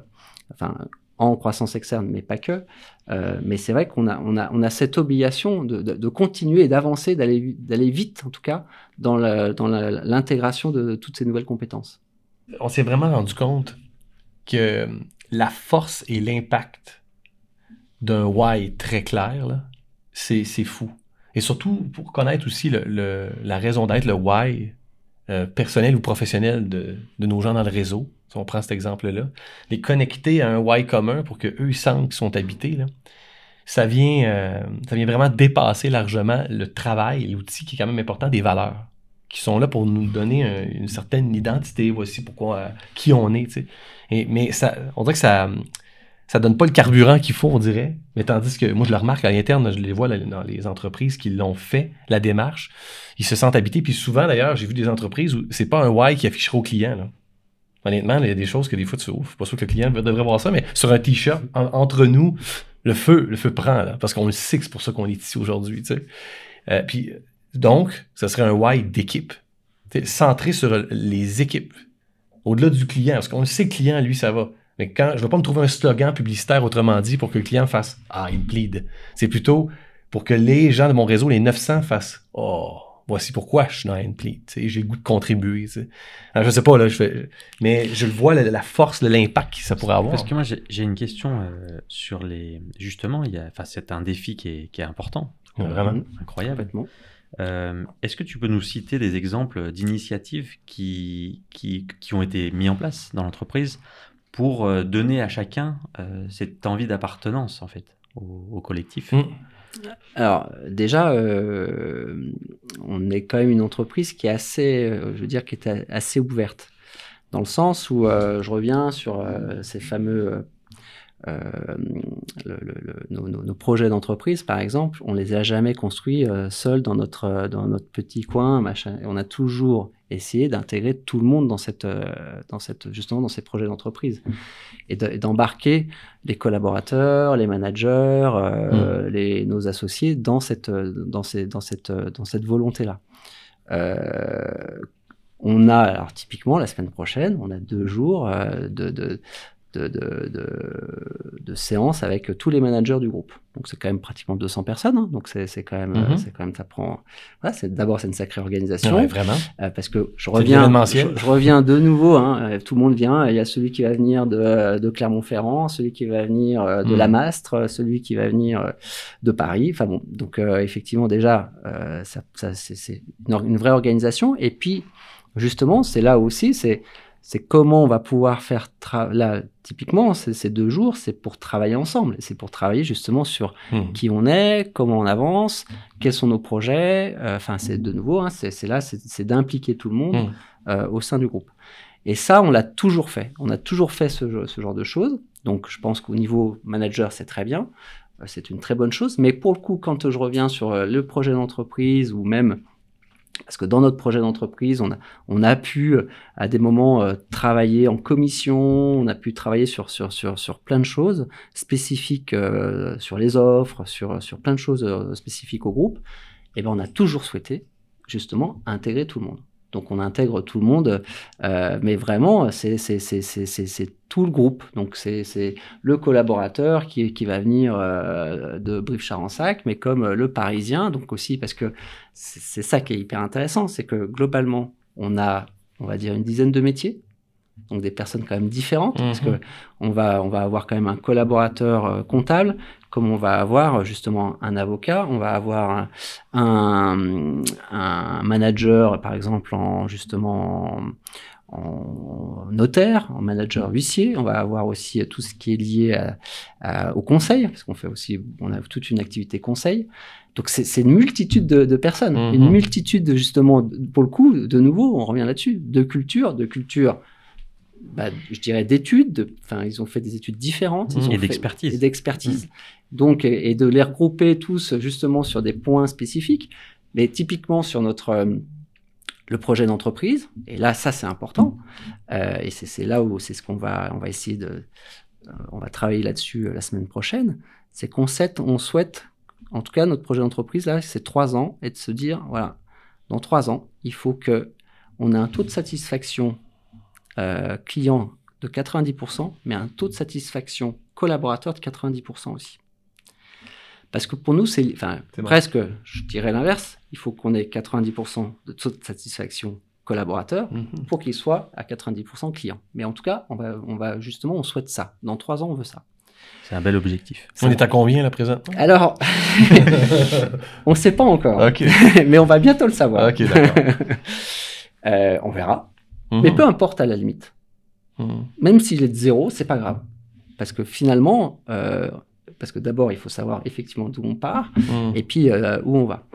enfin, en croissance externe, mais pas que. Euh, mais c'est vrai qu'on a, on a, on a cette obligation de, de, de continuer d'avancer, d'aller, d'aller vite, en tout cas, dans, dans l'intégration de, toutes ces nouvelles compétences. On s'est vraiment rendu compte que la force et l'impact d'un why très clair, c'est, c'est fou. Et surtout pour connaître aussi le, la raison d'être, le why euh, personnel ou professionnel de, nos gens dans le réseau si on prend cet exemple-là, les connecter à un why commun pour qu'eux sentent qu'ils sont habités, là, ça, vient, euh, ça vient vraiment dépasser largement le travail, l'outil qui est quand même important, des valeurs, qui sont là pour nous donner une certaine identité, voici pourquoi, euh, qui on est. Et, mais ça, on dirait que ça ça donne pas le carburant qu'il faut, on dirait. Mais tandis que moi, je le remarque à l'interne, je les vois dans les entreprises qui l'ont fait, la démarche. Ils se sentent habités. Puis souvent, d'ailleurs, j'ai vu des entreprises où c'est pas un why qui affichera au client. Là. Honnêtement, il y a des choses que des fois tu ouvres. Pas sûr que le client devrait voir ça, mais sur un t-shirt, entre nous, le feu, le feu prend, là, parce qu'on le sait que c'est pour ça qu'on est ici aujourd'hui. Tu sais. Euh, puis, donc, ça serait un why d'équipe. Centré sur les équipes. Au-delà du client, parce qu'on le sait, le client, lui, ça va. Mais quand je ne vais pas me trouver un slogan publicitaire, autrement dit, pour que le client fasse Ah, il plead. C'est plutôt pour que les gens de mon réseau, les 900, fassent Oh, voici pourquoi je suis dans Endplete. J'ai le goût de contribuer. Alors, je sais pas, là, je fais, mais je le vois, la, force, l'impact que ça pourrait avoir. Parce que moi, j'ai une question euh, sur les. Justement, c'est un défi qui est, qui est important. vraiment. Euh, incroyable. Euh, Est-ce que tu peux nous citer des exemples d'initiatives qui, qui, qui, ont été mis en place dans l'entreprise pour euh, donner à chacun cette envie d'appartenance, en fait, au, collectif. Mmh. Alors déjà, euh, on est quand même une entreprise qui est assez, euh, je veux dire, qui est assez ouverte, dans le sens où euh, je reviens sur ces fameux euh, le, le, le, nos, nos, nos, projets d'entreprise, par exemple, on les a jamais construits euh, seuls dans notre, dans notre petit coin, machin. Et on a toujours essayé d'intégrer tout le monde dans cette, euh, dans cette, justement dans ces projets d'entreprise et d'embarquer les collaborateurs, les managers, mmh. les, nos associés dans cette, dans ces, dans cette, dans cette volonté-là. on a, alors typiquement la semaine prochaine, on a deux jours de, de, de, de, de, de, séances avec tous les managers du groupe. Donc c'est quand même pratiquement 200 personnes. Hein. Donc c'est quand même, -hmm. c'est quand même, ça prend. Voilà, c'est d'abord c'est une sacrée organisation. Ouais, vraiment. Euh, parce que je reviens, je, je, reviens de nouveau. Hein, euh, tout le monde vient. Il y a celui qui va venir de, de Clermont-Ferrand, celui qui va venir euh, de mm. la Mastre, celui qui va venir de Paris. Enfin bon, donc euh, effectivement déjà, euh, ça, ça c'est une, une vraie organisation. Et puis justement, c'est là aussi, c'est c'est comment on va pouvoir faire là typiquement ces deux jours c'est pour travailler ensemble. C'est pour travailler justement sur mmh. qui on est comment on avance quels sont nos projets. Euh, enfin c'est de nouveau hein, c'est là c'est d'impliquer tout le monde mmh. euh, au sein du groupe. Et ça on l'a toujours fait. On a toujours fait ce, ce genre de choses. Donc je pense qu'au niveau manager c'est très bien. Euh, c'est une très bonne chose. Mais pour le coup quand je reviens sur le projet d'entreprise ou même parce que dans notre projet d'entreprise, on a, on a pu à des moments euh, travailler en commission, on a pu travailler sur, sur, sur, sur plein de choses spécifiques euh, sur les offres, sur, sur plein de choses euh, spécifiques au groupe. Et ben on a toujours souhaité justement intégrer tout le monde. Donc on intègre tout le monde, euh, mais vraiment c'est tout le groupe. Donc c'est le collaborateur qui, qui va venir euh, de Brive Charensac, mais comme le Parisien, donc aussi parce que c'est ça qui est hyper intéressant, c'est que globalement on a on va dire une dizaine de métiers donc des personnes quand même différentes, mmh. parce que on va, on va avoir quand même un collaborateur euh, comptable, comme on va avoir justement un avocat, on va avoir un, manager, par exemple, en justement en, en, notaire, en manager huissier. On va avoir aussi tout ce qui est lié à, à, au conseil, parce qu'on fait aussi, on a toute une activité conseil. Donc c'est une multitude de, de personnes, mmh. une multitude de, justement, pour le coup, de nouveau, on revient là-dessus, de culture, de culture bah, je dirais, d'études. Enfin, ils ont fait des études différentes. Ils mmh. ont et d'expertise. Et d'expertise. Mmh. Donc, et de les regrouper tous justement sur des points spécifiques. Mais typiquement sur notre euh, le projet d'entreprise. Et là, ça, c'est important. Euh, et c'est là où c'est ce qu'on va, on va essayer de, euh, on va travailler là-dessus la semaine prochaine. C'est qu'on on souhaite, en tout cas, notre projet d'entreprise là, c'est trois ans, et de se dire, voilà, dans trois ans, il faut que on ait un taux de satisfaction euh, client de 90%, mais un taux de satisfaction collaborateur de 90% aussi. Parce que pour nous, c'est enfin, presque, je dirais l'inverse, il faut qu'on ait 90% de taux de satisfaction collaborateur mm -hmm. pour qu'il soit à 90% client. Mais en tout cas, on va, on va justement, on souhaite ça. Dans trois ans, on veut ça. C'est un bel objectif. On est à combien là présent? Alors, <laughs> on ne sait pas encore. Okay. <laughs> mais on va bientôt le savoir. <laughs> Euh, on verra. Mmh. Mais peu importe à la limite. Mmh. Même s'il est de zéro, c'est pas grave. Parce que finalement, euh, parce que d'abord, il faut savoir effectivement d'où on part mmh. et puis euh, où on va.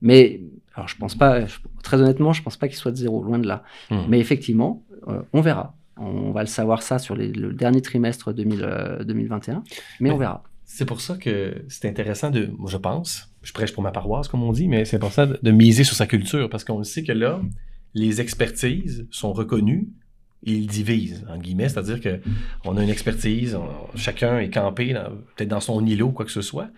Mais, alors je pense pas, je, très honnêtement, je pense pas qu'il soit de zéro, loin de là. Mais effectivement, euh, on verra. On va le savoir ça sur les, le dernier trimestre 2000, 2021, mais, mais on verra. C'est pour ça que c'est intéressant de, je pense, je prêche pour ma paroisse comme on dit, mais c'est important de, de miser sur sa culture parce qu'on sait que là, les expertises sont reconnues et ils divisent, en guillemets, c'est-à-dire que on a une expertise, on, chacun est campé peut-être dans son îlot quoi que ce soit.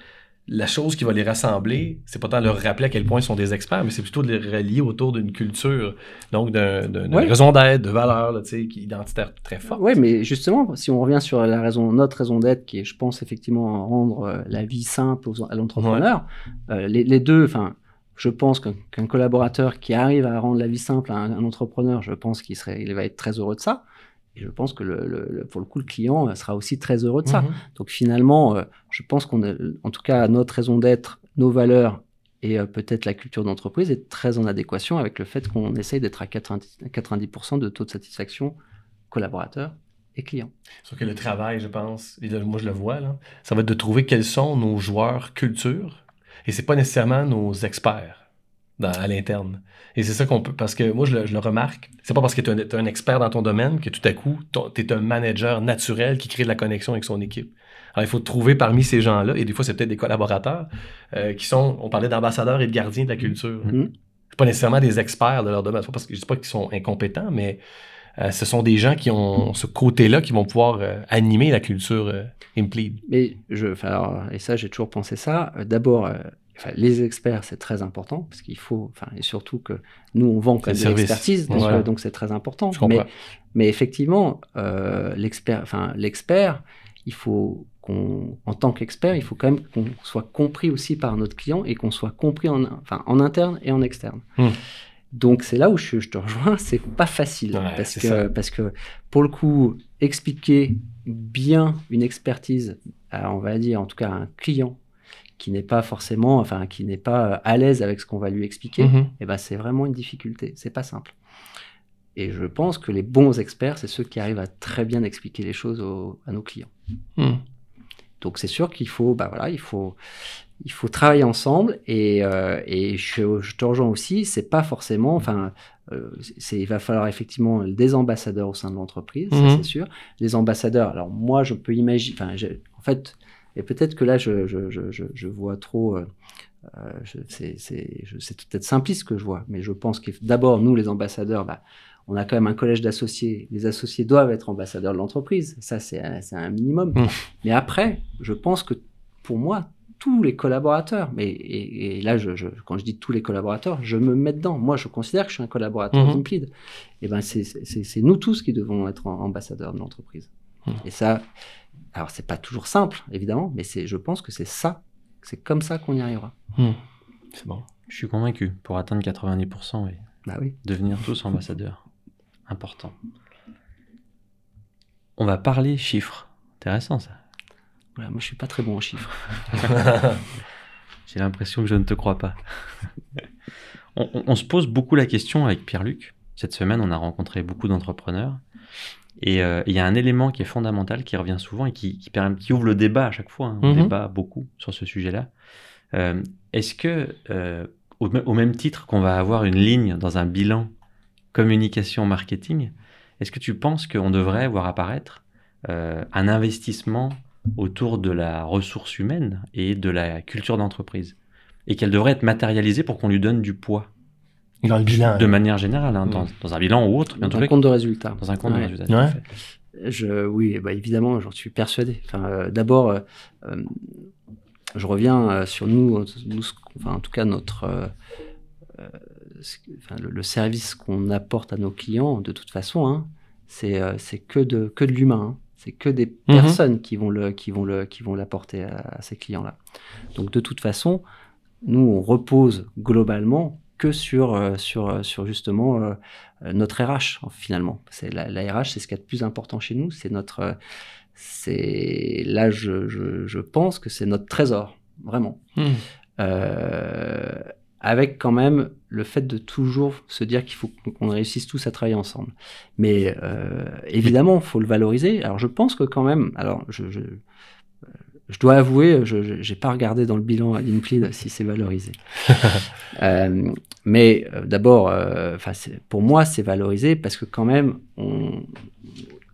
La chose qui va les rassembler, c'est pas tant leur rappeler à quel point ils sont des experts, mais c'est plutôt de les relier autour d'une culture, donc d'une ouais. raison d'être, de valeur, là, identitaire très forte. Oui, mais justement, si on revient sur la raison, notre raison d'être, qui est, je pense, effectivement, rendre euh, la vie simple aux, à l'entrepreneur, ouais. euh, les, les, deux, enfin, je pense qu'un qu collaborateur qui arrive à rendre la vie simple à un, un entrepreneur, je pense qu'il serait, il va être très heureux de ça. Et je pense que le, le, pour le coup, le client sera aussi très heureux de ça. Mmh. Donc finalement, euh, je pense qu'on en tout cas, notre raison d'être, nos valeurs et euh, peut-être la culture d'entreprise est très en adéquation avec le fait qu'on essaye d'être à 90%, 90 de taux de satisfaction collaborateur et client. Sauf que le travail, je pense, et moi je le vois, là, ça va être de trouver quels sont nos joueurs culture et c'est pas nécessairement nos experts dans, à l'interne. Et c'est ça qu'on peut, parce que moi, je le, je le remarque, c'est pas parce que tu es, un expert dans ton domaine que tout à coup, tu es un manager naturel qui crée de la connexion avec son équipe. Alors, il faut trouver parmi ces gens-là, et des fois, c'est peut-être des collaborateurs, euh, qui sont, on parlait d'ambassadeurs et de gardiens de la culture. Mhm. C'est pas nécessairement des experts de leur domaine, pas parce que je dis pas qu'ils sont incompétents, mais euh, ce sont des gens qui ont ce côté-là qui vont pouvoir euh, animer la culture euh. Mais je, alors, et ça, j'ai toujours pensé ça. Euh, D'abord, les experts, c'est très important parce qu'il faut, et surtout que nous, on vend C'est de l'expertise, donc c'est très important. Mais, mais effectivement, l'expert, l'expert, il faut qu'on, en tant qu'expert, il faut quand même qu'on soit compris aussi par notre client et qu'on soit compris en, en interne et en externe. Hmm. Donc c'est là où je, je te rejoins, c'est pas facile Ouais, parce que ça. parce que pour le coup, expliquer bien une expertise, à, on va dire en tout cas à un client qui n'est pas forcément, enfin qui n'est pas à l'aise avec ce qu'on va lui expliquer, Mhm. eh ben c'est vraiment une difficulté. C'est pas simple. Et je pense que les bons experts, c'est ceux qui arrivent à très bien expliquer les choses à nos clients. Mhm. Donc c'est sûr qu'il faut, bah voilà, il faut, il faut travailler ensemble et, euh, et je, je te rejoins aussi. C'est pas forcément, enfin, euh, il va falloir effectivement des ambassadeurs au sein de l'entreprise, ça, Mhm. c'est sûr. Les ambassadeurs. Alors moi, je peux imaginer, enfin, en fait, et peut-être que là, je, vois trop. euh, c'est, peut-être simpliste ce que je vois, mais je pense que d'abord, nous, les ambassadeurs, bah, on a quand même un collège d'associés. Les associés doivent être ambassadeurs de l'entreprise. Ça, c'est, un- c'est un minimum. Mhm. Mais après, je pense que pour moi, tous les collaborateurs, mais et, et là, je, je- quand je dis tous les collaborateurs, je me mets dedans. Moi, je considère que je suis un collaborateur Mhm. d'Implid. Et ben, c'est- nous tous qui devons être ambassadeurs de l'entreprise. Mhm. Et ça, alors c'est pas toujours simple, évidemment, mais c'est, je pense que c'est ça, c'est comme ça qu'on y arrivera. Mhm. C'est bon. Je suis convaincu. Pour atteindre 90% et Bah oui. devenir tous <laughs> ambassadeurs. Important. On va parler chiffres. Intéressant ça. Voilà, moi, je suis pas très bon en chiffres. <laughs> J'ai l'impression que je ne te crois pas. <laughs> on, on- on se pose beaucoup la question avec Pierre-Luc. Cette semaine, on a rencontré beaucoup d'entrepreneurs. Et euh, il y a un élément qui est fondamental, qui revient souvent et qui, qui, permet- qui ouvre le débat à chaque fois. hein. On Mhm. débat beaucoup sur ce sujet-là. Euh, Est-ce que, euh, au, me- au même titre qu'on va avoir une ligne dans un bilan communication marketing, est-ce que tu penses qu'on devrait voir apparaître euh, un investissement autour de la ressource humaine et de la culture d'entreprise et qu'elle devrait être matérialisée pour qu'on lui donne du poids Dans le bilan. de manière générale, hein, Mm. dans, dans un bilan ou autre, Dans un compte de résultats. dans un compte de Ouais. Ouais. fait. Je, oui, bah évidemment, j'en suis persuadé. Enfin, euh, D'abord, euh, euh, je reviens euh, sur nous, enfin, en tout cas notre, enfin, le, le service qu'on apporte à nos clients, de toute façon, hein, c'est euh, c'est que de, que de l'humain. hein. C'est que des Mhm. personnes qui vont le, qui vont le, qui vont l'apporter à, à ces clients-là. Donc de toute façon, nous on repose globalement que sur, euh, sur, euh, sur justement euh, notre RH finalement. C'est la, la RH, c'est ce qu'il y a de plus important chez nous. C'est notre, c'est là je, je, je pense que c'est notre trésor vraiment. Euh, avec quand même le fait de toujours se dire qu'il faut qu'on réussisse tous à travailler ensemble. Mais euh, évidemment, il faut le valoriser. Alors je pense que quand même, alors je, je, je dois avouer, je n'ai pas regardé dans le bilan à l'Inplid si c'est valorisé. <laughs> Euh, mais euh, d'abord, euh, pour moi, c'est valorisé parce que quand même, on,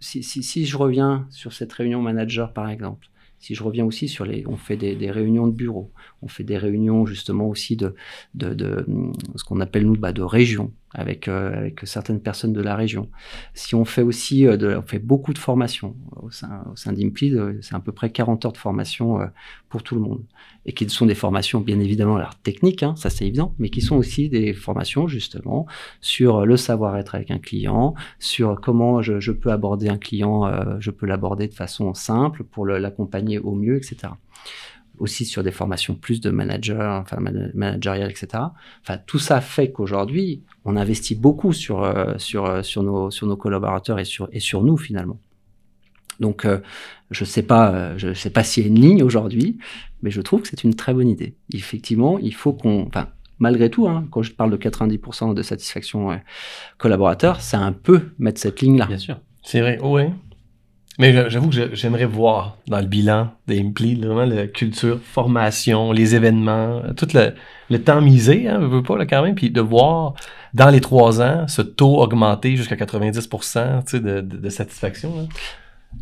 si, si, si je reviens sur cette réunion manager, par exemple, si je reviens aussi sur les, on fait des, réunions de bureau, on fait des réunions justement aussi de, de, ce qu'on appelle nous bah, de région avec euh, avec certaines personnes de la région. Si on fait aussi, euh, de, on fait beaucoup de formations au sein au sein d'Implid, euh, c'est à peu près 40 heures de formation euh, pour tout le monde et qui sont des formations bien évidemment alors techniques, hein, ça c'est évident, mais qui sont aussi des formations justement sur le savoir-être avec un client, sur comment je, je peux aborder un client, euh, je peux l'aborder de façon simple pour l'accompagner au mieux, etc. Aussi sur des formations plus de manager, enfin man- managériales, etc. Enfin, tout ça fait qu'aujourd'hui, on investit beaucoup sur, euh, sur, euh, sur, nos, sur nos collaborateurs et sur, et sur nous finalement. Donc, euh, je sais pas, je sais pas s'il y a une ligne aujourd'hui, mais je trouve que c'est une très bonne idée. Effectivement, il faut qu'on, enfin, malgré tout, hein, quand je parle de 90% de satisfaction collaborateur, c'est un peu mettre cette ligne-là. Bien sûr. C'est vrai, oui. Mais j'a- j'avoue que j'aimerais voir dans le bilan des vraiment la culture, formation, les événements, tout le, le temps misé, hein, je veux pas, là, quand même, puis de voir dans les trois ans ce taux augmenter jusqu'à 90% tu sais, de, de, de satisfaction. là.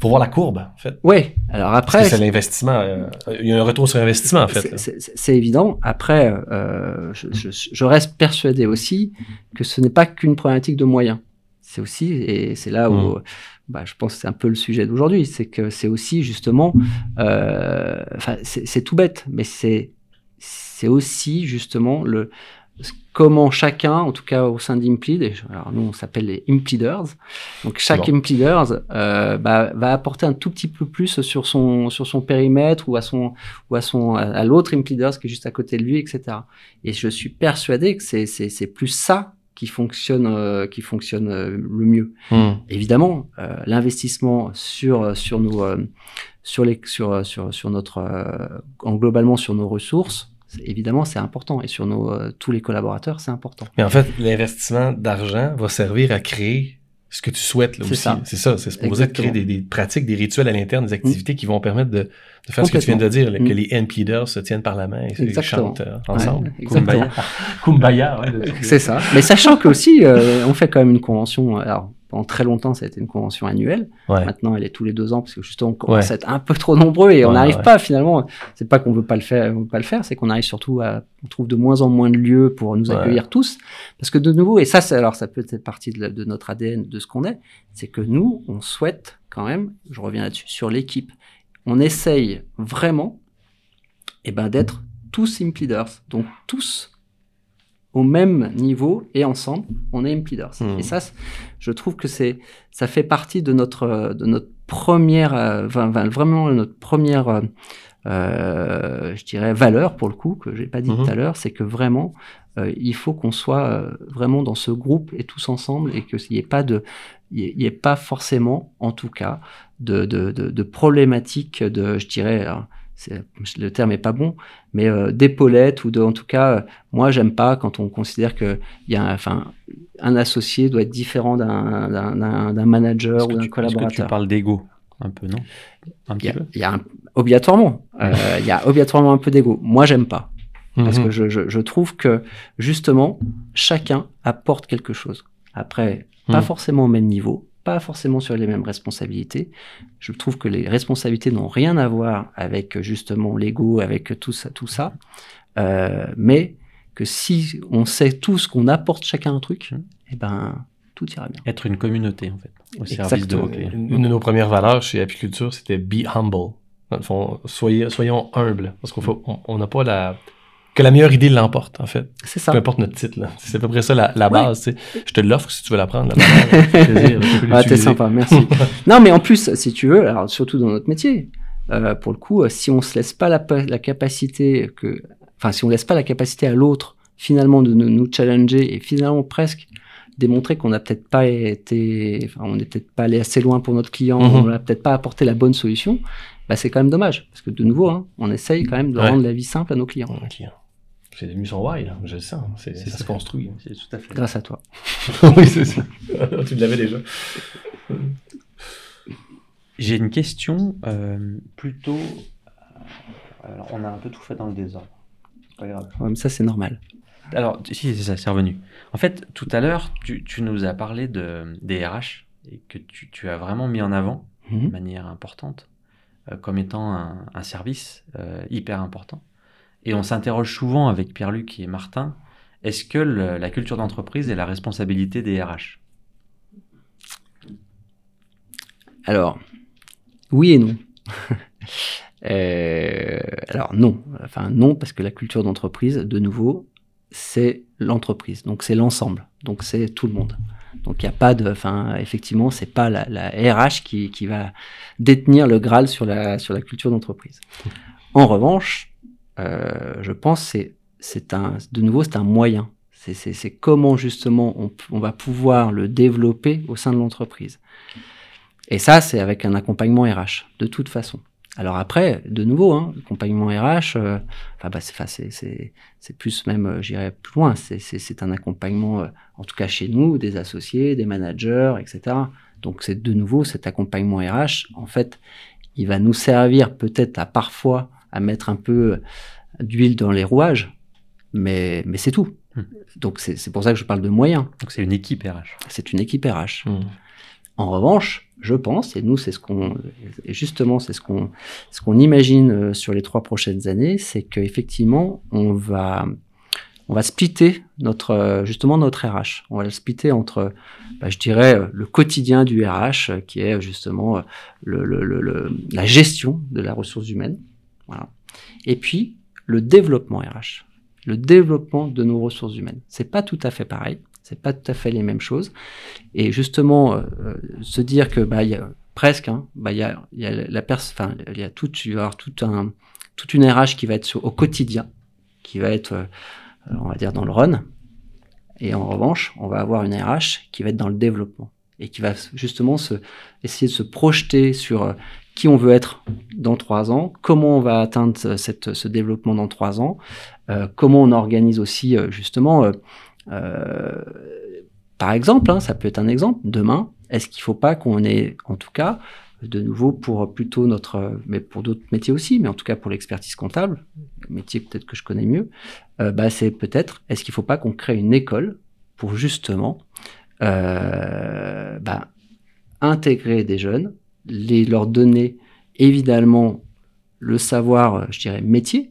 faut voir la courbe, en fait. Oui, alors après, c'est l'investissement. euh, il y a un retour sur investissement, en fait. c'est- évident. Après, euh, je, je- je reste persuadé aussi que ce n'est pas qu'une problématique de moyens. C'est aussi, et c'est là où Mm. bah, je pense que c'est un peu le sujet d'aujourd'hui, c'est que c'est aussi justement, euh, enfin, c'est c'est tout bête, mais c'est c'est aussi justement le comment chacun, en tout cas au sein d'Implid, alors nous on s'appelle les Impliders, donc chaque Bon. Euh, bah, va apporter un tout petit peu plus sur son sur son périmètre ou à son ou à son à l'autre Impliders qui est juste à côté de lui, etc. Et je suis persuadé que c'est c'est c'est plus ça qui fonctionne euh, qui fonctionne euh, le mieux. Hmm. Évidemment, euh, l'investissement sur sur nos sur les sur sur sur notre en globalement sur nos ressources, évidemment c'est important et sur nos tous les collaborateurs c'est important. Mais en fait, l'investissement d'argent va servir à créer ce que tu souhaites là C'est aussi. ça. C'est ça. C'est supposé de créer des, des pratiques, des rituels à l'interne, des activités qui vont permettre de, de faire ce que tu viens de dire, là, Mm. que les end leaders se tiennent par la main et se- Exactement. chantent euh, ensemble. Ouais, exactement. Kumbaya, ouais. <laughs> C'est ça. Mais sachant que aussi euh, on fait quand même une convention. Alors pendant très longtemps ça a été une convention annuelle. Ouais. Maintenant, elle est tous les deux ans parce que justement, on commence Ouais. à être un peu trop nombreux et on n'arrive ouais. pas finalement. C'est pas qu'on veut pas le faire, on veut pas le faire, c'est qu'on arrive surtout à, on trouve de moins en moins de lieux pour nous accueillir tous. Parce que de nouveau, et ça, alors ça peut être partie de, la- de notre ADN, de ce qu'on est, c'est que nous, on souhaite quand même, je reviens là-dessus, sur l'équipe, on essaye vraiment, eh ben, d'être tous Impleaders. Donc tous au même niveau et ensemble, on est Impleaders. Mhm. Et ça, je trouve que c'est, ça fait partie de notre, de notre première, euh, enfin, vraiment notre première, euh, euh, je dirais, valeur pour le coup, que j'ai pas dit Mhm. tout à l'heure, c'est que vraiment, euh, il faut qu'on soit vraiment dans ce groupe et tous ensemble et qu'il n'y ait pas de, il n'y ait pas forcément, en tout cas, de, de, de, de problématiques de, je dirais, c'est- le terme est pas bon, mais euh, d'épaulettes ou de, en tout cas, euh, moi j'aime pas quand on considère que y a, enfin, un associé doit être différent d'un manager ou d'un Est-ce que collaborateur. tu parles d'ego un peu, non? Un petit y a, peu? il y a un- obligatoirement, euh, il y a obligatoirement un peu d'ego. Moi j'aime pas. Parce Mhm. que je, je, je trouve que justement, chacun apporte quelque chose. Après, pas Mhm. forcément au même niveau, pas forcément sur les mêmes responsabilités. Je trouve que les responsabilités n'ont rien à voir avec justement l'ego, avec tout ça, tout ça. Euh, mais que si on sait tous qu'on apporte chacun un truc, eh ben, tout ira bien. Être une communauté, en fait, au service de Exactement. clients. Une, de nos premières valeurs chez Apiculture, c'était be humble. Dans le fond, soyez, soyons humbles. Parce qu'on on on n'a pas la. Que la meilleure idée l'emporte, en fait. C'est ça. Peu importe notre titre, là. C'est à peu près ça la, base. Je te l'offre si tu veux la prendre. <laughs> Ah, t'es sympa, merci. <laughs> non, mais en plus, si tu veux, alors surtout dans notre métier, euh, pour le coup, euh, si on se laisse pas la, pa- la capacité que, enfin, si on laisse pas la capacité à l'autre finalement de nous, nous challenger et finalement presque démontrer qu'on n'a peut-être pas été, enfin, on n'est peut-être pas allé assez loin pour notre client, Mhm. on n'a peut-être pas apporté la bonne solution, bah, c'est quand même dommage parce que de nouveau, hein, on essaye quand même de Ouais. rendre la vie simple à nos clients. C'est devenu son why, là. Je le sens. C'est, C'est ça ça. se construit. C'est tout à fait. Grâce à toi. <laughs> oui, c'est ça. <laughs> tu l'avais déjà. J'ai une question euh, plutôt. Alors, on a un peu tout fait dans le désordre. C'est Pas grave. Ouais, mais ça, c'est normal. Alors, si, c'est ça, c'est revenu. En fait, tout à l'heure, tu, tu nous as parlé de, des RH et que tu, tu as vraiment mis en avant de Mhm. manière importante euh, comme étant un, un service euh, hyper important. Et on s'interroge souvent avec Pierre-Luc et Martin est-ce que le- la culture d'entreprise est la responsabilité des RH Alors, oui et non. <laughs> Euh, alors non, enfin non parce que la culture d'entreprise, de nouveau, c'est l'entreprise, donc c'est l'ensemble, donc c'est tout le monde. Donc il n'y a pas de, enfin effectivement, c'est pas la, la RH qui, qui va détenir le Graal sur la sur la culture d'entreprise. En revanche, euh, je pense c'est c'est un de nouveau c'est un moyen. C'est comment justement on, va pouvoir le développer au sein de l'entreprise. Et ça, c'est avec un accompagnement RH, de toute façon. Alors après, de nouveau, hein, accompagnement RH, euh, bah, c'est, plus même, euh, j'irais plus loin, c'est un accompagnement, euh, en tout cas chez nous, des associés, des managers, etc. Donc c'est de nouveau cet accompagnement RH, en fait, il va nous servir peut-être à parfois à mettre un peu d'huile dans les rouages, mais, mais c'est tout. Hmm. Donc c'est, c'est pour ça que je parle de moyens. Donc c'est une équipe RH. C'est une équipe RH. Hmm. En revanche, je pense, et nous, c'est ce qu'on, et justement, c'est ce qu'on, ce qu'on imagine euh, sur les trois prochaines années, c'est qu'effectivement, on va, on va splitter notre, euh, justement, notre RH. On va le splitter entre, bah, je dirais, le quotidien du RH, euh, qui est justement le, le, le, le- la gestion de la ressource humaine. Voilà. Et puis, le développement RH. Le développement de nos ressources humaines. C'est pas tout à fait pareil. C'est pas tout à fait les mêmes choses. Et justement, euh, euh, se dire que, bah, y a presque, hein, bah, il y y a la enfin, il y a tout, y un, toute une RH qui va être au quotidien, qui va être, euh, on va dire, dans le run. Et en revanche, on va avoir une RH qui va être dans le développement et qui va justement essayer de se projeter sur qui on veut être dans trois ans, comment on va atteindre ce- cette, ce développement dans trois ans, euh, comment on organise aussi euh, justement, euh, par exemple, hein, ça peut être un exemple, demain, est-ce qu'il ne faut pas qu'on ait, en tout cas, de nouveau pour plutôt notre, mais pour d'autres métiers aussi, mais en tout cas pour l'expertise comptable, métier peut-être que je connais mieux, bah, c'est peut-être, est-ce qu'il ne faut pas qu'on crée une école pour justement bah, intégrer des jeunes, les, leur donner évidemment le savoir, euh, je dirais, métier,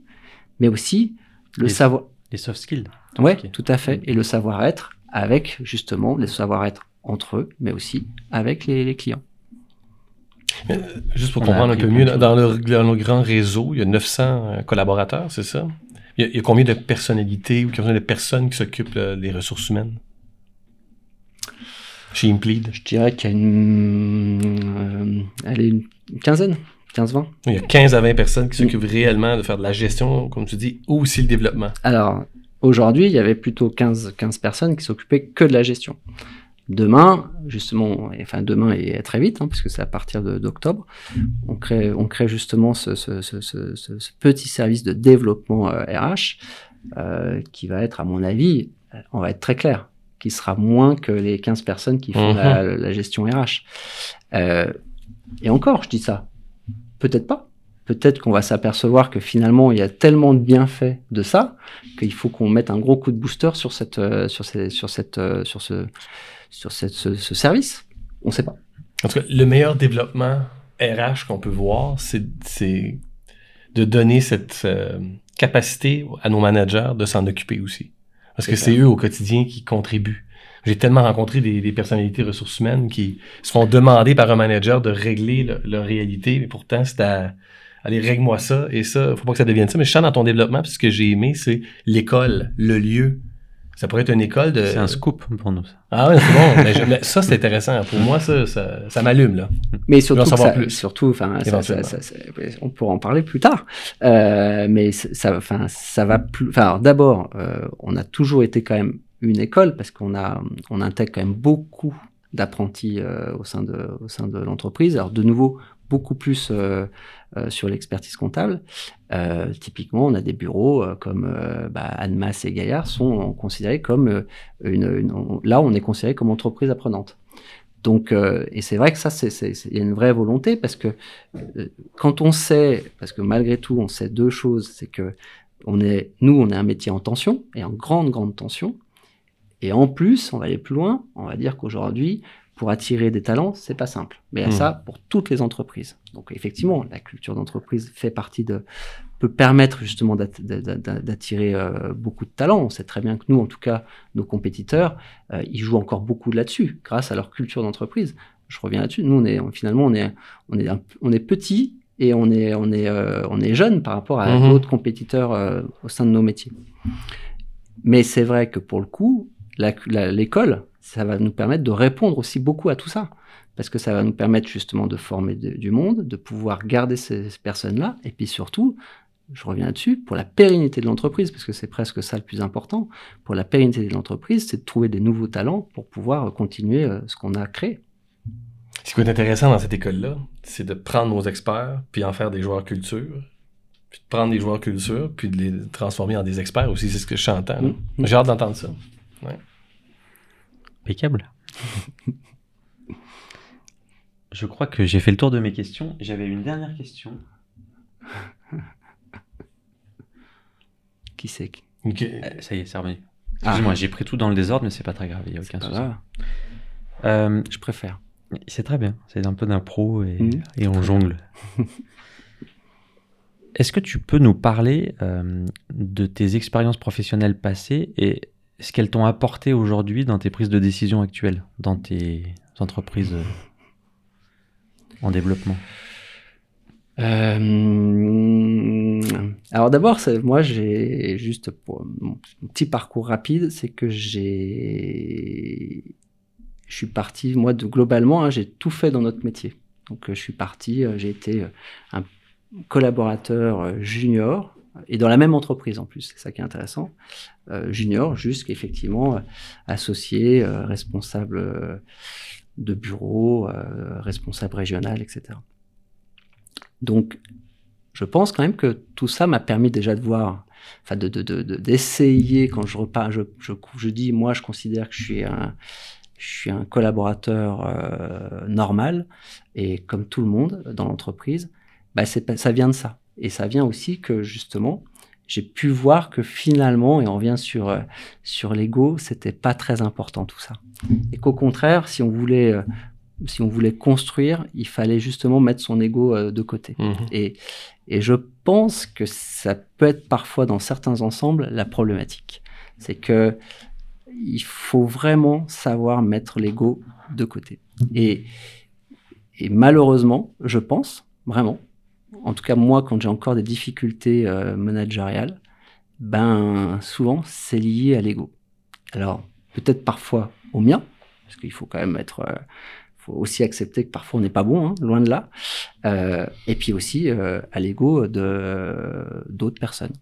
mais aussi le Les- savoir. Les soft skills. Ouais, Ok. tout à fait. Et le savoir-être avec justement le savoir-être entre eux, mais aussi avec les, les clients. Juste pour comprendre un peu mieux, dans le, dans le grand réseau, il y a 900 euh, collaborateurs, c'est ça? Il y, a, il y a combien de personnalités ou combien de personnes qui s'occupent euh, des ressources humaines? Chez Implead. Je dirais qu'il y a une, euh, allez, une une quinzaine, 15-20. Il y a 15 à 20 personnes qui s'occupent réellement de faire de la gestion, comme tu dis, ou aussi le développement. Alors, aujourd'hui, il y avait plutôt 15, 15 personnes qui s'occupaient que de la gestion. Demain, justement, et enfin demain et très vite, hein, puisque c'est à partir d'octobre, on crée, on crée justement ce, ce- ce- ce- ce- ce petit service de développement euh, RH euh, qui va être, à mon avis, euh, on va être très clair, qui sera moins que les 15 personnes qui font Mhm. la, la gestion RH. Euh, et encore, je dis ça, peut-être pas. Peut-être qu'on va s'apercevoir que finalement, il y a tellement de bienfaits de ça qu'il faut qu'on mette un gros coup de booster sur cette, euh, sur ces, sur cette, euh, sur ce, sur cette, ce, ce service. On ne sait pas. En tout cas, le meilleur développement RH qu'on peut voir, c'est c'est de donner cette euh, capacité à nos managers de s'en occuper aussi. Parce que C'est eux au quotidien qui contribuent. J'ai tellement rencontré des, des personnalités ressources humaines qui se font demander par un manager de régler le- leur réalité, mais pourtant c'est à allez règle-moi ça et ça, faut pas que ça devienne ça. Mais je sens dans ton développement, puis ce que j'ai aimé, c'est l'école, le lieu. Ça pourrait être une école de. C'est un scoop pour nous. ça. Ah ouais, c'est bon. mais je- mais ça, c'est intéressant. Pour moi, ça, ça, ça m'allume là. Mais surtout, en ça- plus, surtout, enfin, ça- ça- éventuellement. ça- ça- on pourra en parler plus tard. Euh, mais ça, enfin, ça va plus. Enfin, d'abord, euh, on a toujours été quand même une école parce qu'on a, on intègre quand même beaucoup d'apprentis euh, au sein de, au sein de l'entreprise. Alors, de nouveau, beaucoup plus euh, euh, sur l'expertise comptable. Euh, typiquement, on a des bureaux comme bah, et Gaillard sont considérés comme une, une- on- là, on est considéré comme entreprise apprenante. Donc, et c'est vrai que ça, il y a une vraie volonté parce que quand on sait, parce que malgré tout, on sait deux choses, c'est que on est, nous, on est un métier en tension et en grande, grande tension. Et en plus, on va aller plus loin, on va dire qu'aujourd'hui, pour attirer des talents, c'est pas simple. Mais à Mhm. ça, pour toutes les entreprises. Donc, effectivement, la culture d'entreprise fait partie de, peut permettre justement d'at- d'a- d'a- d'attirer euh, beaucoup de talents. On sait très bien que nous, en tout cas, nos compétiteurs, euh, ils jouent encore beaucoup là-dessus, grâce à leur culture d'entreprise. Je reviens là-dessus. Nous, on est on- finalement, on est, on est, un- on est petit et on est, on est, euh, on est jeune par rapport à Mhm. d'autres compétiteurs au sein de nos métiers. Mais c'est vrai que pour le coup, l'école, ça va nous permettre de répondre aussi beaucoup à tout ça. Parce que ça va nous permettre justement de former de- du monde, de pouvoir garder ces personnes-là, et puis surtout, je reviens là-dessus, pour la pérennité de l'entreprise, parce que c'est presque ça le plus important, pour la pérennité de l'entreprise, c'est de trouver des nouveaux talents pour pouvoir continuer euh, ce qu'on a créé. Ce qui est intéressant dans cette école-là, c'est de prendre nos experts, puis en faire des joueurs culture, puis de prendre des joueurs culture, puis de les transformer en des experts aussi, c'est ce que je j'entends. là. Mm. J'ai hâte d'entendre ça. Impeccable. Je crois que j'ai fait le tour de mes questions. J'avais une dernière question. Qui c'est. Euh, ça y est, c'est revenu. Ah. Excuse-moi, j'ai pris tout dans le désordre, mais c'est pas très grave, il n'y a aucun souci. Euh, Je préfère. C'est très bien. C'est un peu d'impro et, et on jongle. <laughs> Est-ce que tu peux nous parler euh, de tes expériences professionnelles passées et ce qu'elles t'ont apporté aujourd'hui dans tes prises de décision actuelles, dans tes entreprises euh, en développement? Euh, alors d'abord, moi, j'ai juste pour mon petit parcours rapide, c'est que j'ai, je suis parti, moi, globalement, hein, j'ai tout fait dans notre métier. Donc, euh, je suis parti, j'ai été un collaborateur junior et dans la même entreprise en plus, c'est ça qui est intéressant. Euh, junior, jusqu'effectivement euh, associé, euh, responsable euh, de bureau, responsable régional, etc. Donc, je pense quand même que tout ça m'a permis déjà de voir, enfin, de, de, de, de- d'essayer quand je repars, je, je, je dis, moi, je considère que je suis un, je suis un collaborateur normal et comme tout le monde dans l'entreprise, bah, ça vient de ça. Et ça vient aussi que justement, j'ai pu voir que finalement, et on revient sur, euh, sur l'ego, c'était pas très important tout ça. Et qu'au contraire, si on voulait, euh, si on voulait construire, il fallait justement mettre son ego euh, de côté. Mhm. Et, et je pense que ça peut être parfois dans certains ensembles la problématique. C'est que il faut vraiment savoir mettre l'ego de côté. Et, et malheureusement, je pense, vraiment, en tout cas moi, quand j'ai encore des difficultés euh, managériales, ben souvent c'est lié à l'ego. Alors peut-être parfois au mien, parce qu'il faut quand même être, euh, faut aussi accepter que parfois on n'est pas bon, hein, loin de là. Euh, et puis aussi euh, à l'ego de d'autres personnes.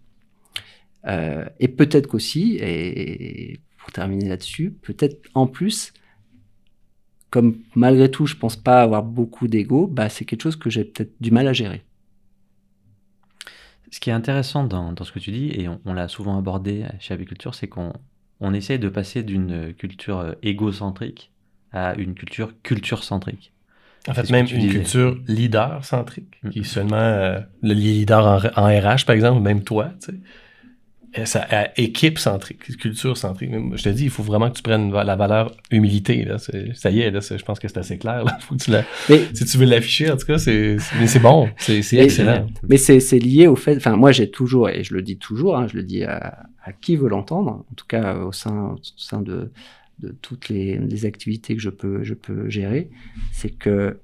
Et peut-être qu'aussi, et pour terminer là-dessus, peut-être en plus, comme malgré tout, je pense pas avoir beaucoup d'ego, bah, c'est quelque chose que j'ai peut-être du mal à gérer. Ce qui est intéressant dans, dans ce que tu dis, et on, on l'a souvent abordé chez Aviculture, c'est qu'on on essaye de passer d'une culture euh, égocentrique à une culture culture-centrique. En fait, même une disais. culture leader-centrique, Mm. qui est seulement euh, le leader en, en RH, par exemple, même toi, tu sais. Et Ça, euh, équipe-centrique, culture-centrique. Mais moi, Je te dis, il faut vraiment que tu prennes la valeur humilité. Là. Ça y est, là, je pense que c'est assez clair. Là. <laughs> Faut que tu la- Mais Si tu veux l'afficher, en tout cas, c'est bon. C'est Mais- excellent. Mais c'est c'est lié au fait, enfin moi j'ai toujours, et je le dis toujours, hein, je le dis à, à qui veut l'entendre, en tout cas au sein, au sein de, de toutes les, les activités que je peux, je peux gérer, c'est que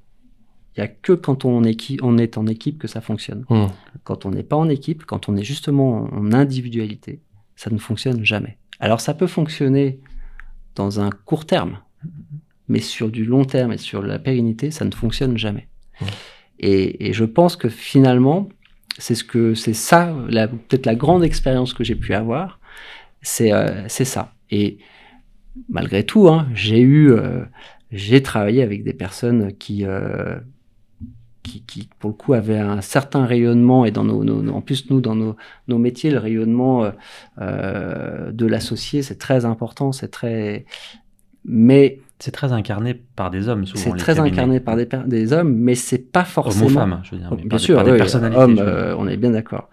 il y a que quand on, on est en équipe que ça fonctionne. Hmm. Quand on n'est pas en équipe, quand on est justement en individualité, ça ne fonctionne jamais. Alors ça peut fonctionner dans un court terme, mais sur du long terme et sur la pérennité, ça ne fonctionne jamais. Ouais. Et, et je pense que finalement, c'est ce que c'est ça, peut-être la grande expérience que j'ai pu avoir, c'est euh, c'est ça. Et malgré tout, hein, j'ai eu, euh, j'ai travaillé avec des personnes qui, euh, qui, qui, pour le coup, avaient un certain rayonnement et dans nos, nos- nos- en plus nous dans nos, nos métiers, le rayonnement euh, euh, de l'associé, c'est très important, c'est très, mais C'est très incarné par des hommes, souvent. c'est très cabinets. incarné par des, des hommes, mais c'est pas forcément. Hommes ou femmes, je veux dire. mais Bien par des- sûr, par des oui, personnalités. hommes, veux dire. euh, on est bien d'accord.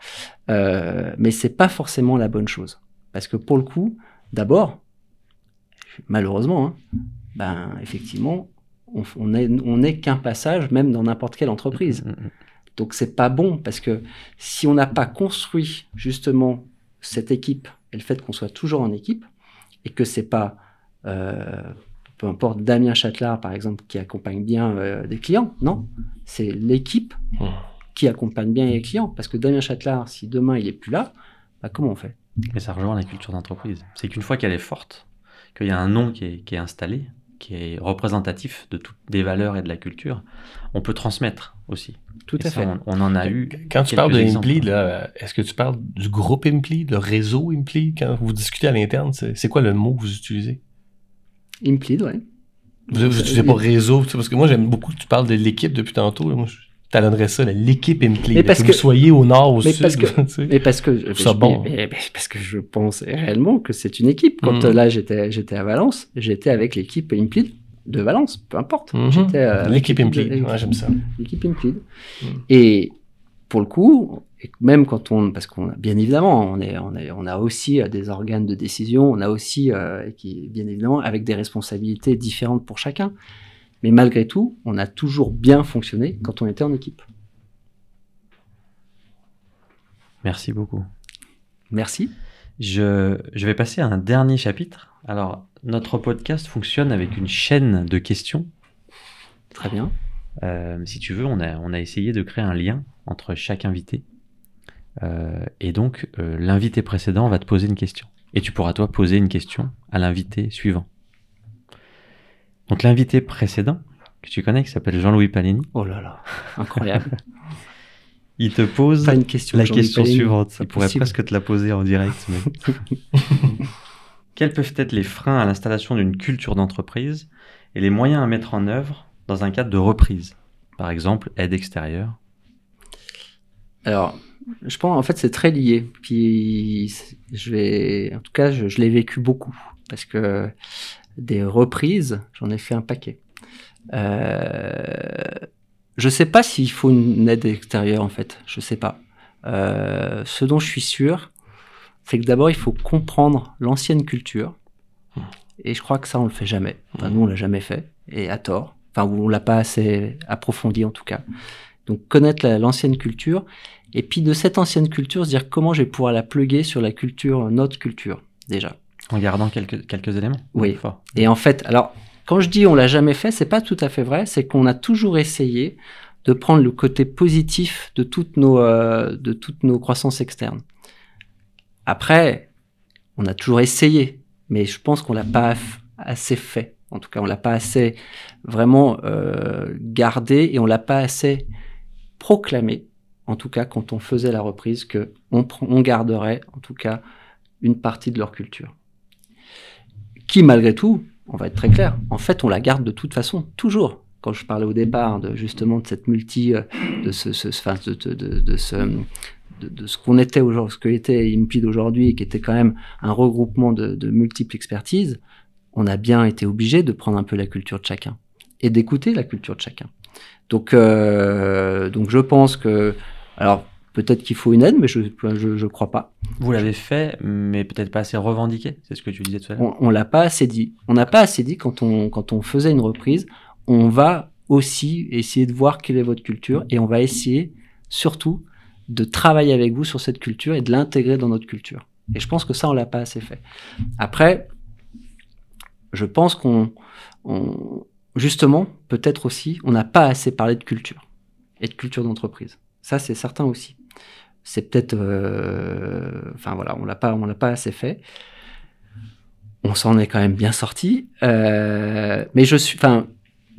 Euh, mais c'est pas forcément la bonne chose. Parce que pour le coup, d'abord, malheureusement, hein, ben, effectivement, on n'est on qu'un passage, même dans n'importe quelle entreprise. Mm, mm. Donc c'est pas bon parce que si on n'a pas construit justement cette équipe et le fait qu'on soit toujours en équipe et que c'est pas euh, peu importe Damien Châtelard par exemple qui accompagne bien euh, des clients, non, c'est l'équipe qui accompagne bien les clients parce que Damien Châtelard si demain il est plus là, bah, comment on fait? Mais ça rejoint la culture d'entreprise. C'est qu'une fois qu'elle est forte, qu'il y a un nom qui est, qui est installé, qui est représentatif de toutes des valeurs et de la culture, on peut transmettre aussi. Tout Et à ça, fait. On, on en a eu. Quand tu parles de là, est-ce que tu parles du groupe Impleed, le réseau Impleed, quand vous discutez à l'interne? C'est quoi le mot que vous utilisez? Implide, ouais. Vous n'utilisez pas réseau, parce que moi j'aime beaucoup que tu parles de l'équipe depuis tantôt. là. Moi, je talonnerais ça, l'équipe Impleed. Mais parce que, que- vous soyez au nord, au mais sud. parce que- <laughs> tu sais. Mais parce que ça mais- bon. mais- mais parce que je pense réellement que c'est une équipe. Quand euh, là j'étais j'étais à Valence, j'étais avec l'équipe Implide de Valence, peu importe. Mhm. J'étais euh, L'équipe de- ouais, j'aime ça. l'équipe Implide. Mhm. Et pour le coup, et même quand on, parce qu'on bien évidemment, on est, on est, on a aussi euh, des organes de décision, on a aussi, euh, qui, bien évidemment, avec des responsabilités différentes pour chacun. Mais malgré tout, on a toujours bien fonctionné quand on était en équipe. Merci beaucoup. Merci. Je, je vais passer à un dernier chapitre. Alors, notre podcast fonctionne avec une chaîne de questions. Très bien. Euh, si tu veux, on a, on a essayé de créer un lien entre chaque invité. Euh, et donc, euh, l'invité précédent va te poser une question. Et tu pourras, toi, poser une question à l'invité suivant. Donc, l'invité précédent, que tu connais, qui s'appelle Jean-Louis Palini, Oh là là, <laughs> incroyable. <laughs> il te pose Pas une question. la question Palini. suivante. Il pourrait presque te la poser en direct. mais- <laughs> Quels peuvent être les freins à l'installation d'une culture d'entreprise et les moyens à mettre en œuvre dans un cadre de reprise? Par exemple, aide extérieure. Alors, je pense en fait c'est très lié. Puis je vais, en tout cas, je, je l'ai vécu beaucoup parce que des reprises, j'en ai fait un paquet. Euh, je sais pas s'il faut une aide extérieure en fait. Je sais pas. Euh, ce dont je suis sûr, c'est que d'abord il faut comprendre l'ancienne culture. Et je crois que ça on le fait jamais. Enfin, nous on l'a jamais fait et à tort. Enfin, on l'a pas assez approfondi en tout cas. Donc connaître la- l'ancienne culture et puis de cette ancienne culture se dire comment je vais pouvoir la pluguer sur la culture, notre culture déjà. En gardant quelques, quelques éléments? Oui. Fort. Et en fait, alors quand je dis on l'a jamais fait, c'est pas tout à fait vrai, c'est qu'on a toujours essayé de prendre le côté positif de toutes nos euh, de toutes nos croissances externes. Après, on a toujours essayé, mais je pense qu'on l'a pas assez fait. En tout cas, on l'a pas assez vraiment euh, gardé et on l'a pas assez proclamé. En tout cas, quand on faisait la reprise, que on, on garderait en tout cas une partie de leur culture qui malgré tout, on va être très clair, en fait on la garde de toute façon, toujours. Quand je parlais au départ de justement de cette multi, euh, de ce, ce, de, de, ce, de, ce qu'on était aujourd'hui, ce que était aujourd'hui, qui était quand même un regroupement de, de multiples expertises, on a bien été obligé de prendre un peu la culture de chacun et d'écouter la culture de chacun. Donc, euh, donc je pense que, alors peut-être qu'il faut une aide, mais je je crois pas. Vous l'avez fait, mais peut-être pas assez revendiqué. C'est ce que tu disais tout à l'heure. On, on l'a pas assez dit. On n'a pas assez dit quand on, quand on faisait une reprise. On va aussi essayer de voir quelle est votre culture et on va essayer surtout de travailler avec vous sur cette culture et de l'intégrer dans notre culture. Et je pense que ça, on l'a pas assez fait. Après, je pense qu'on, on- justement, peut-être aussi, on n'a pas assez parlé de culture et de culture d'entreprise. Ça, c'est certain aussi. C'est peut-être, euh, enfin voilà, on l'a pas, on l'a pas assez fait on s'en est quand même bien sorti. Euh, mais je suis, enfin,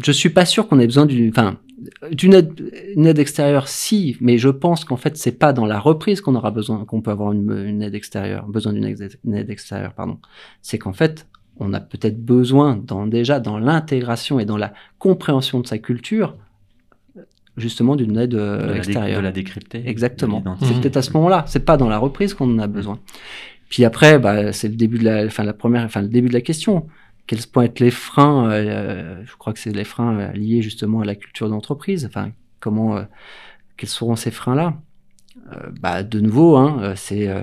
je suis pas sûr qu'on ait besoin d'une, enfin, d'une aide, une aide extérieure, si, mais je pense qu'en fait, c'est pas dans la reprise qu'on aura besoin, qu'on peut avoir une, aide extérieure, besoin d'une une aide extérieure, pardon. C'est qu'en fait, on a peut-être besoin, dans, déjà dans l'intégration et dans la compréhension de sa culture, justement d'une aide euh, la extérieure. de la décrypter. Exactement. C'est peut-être à ce moment-là. C'est pas dans la reprise qu'on en a besoin. Puis après, bah, c'est le début de la, enfin la première, enfin le début de la question. Quels pourraient être les freins euh, Je crois que c'est les freins euh, liés justement à la culture d'entreprise. Enfin, comment, euh, quels seront ces freins-là? Euh, Bah, de nouveau, hein, euh, c'est, euh,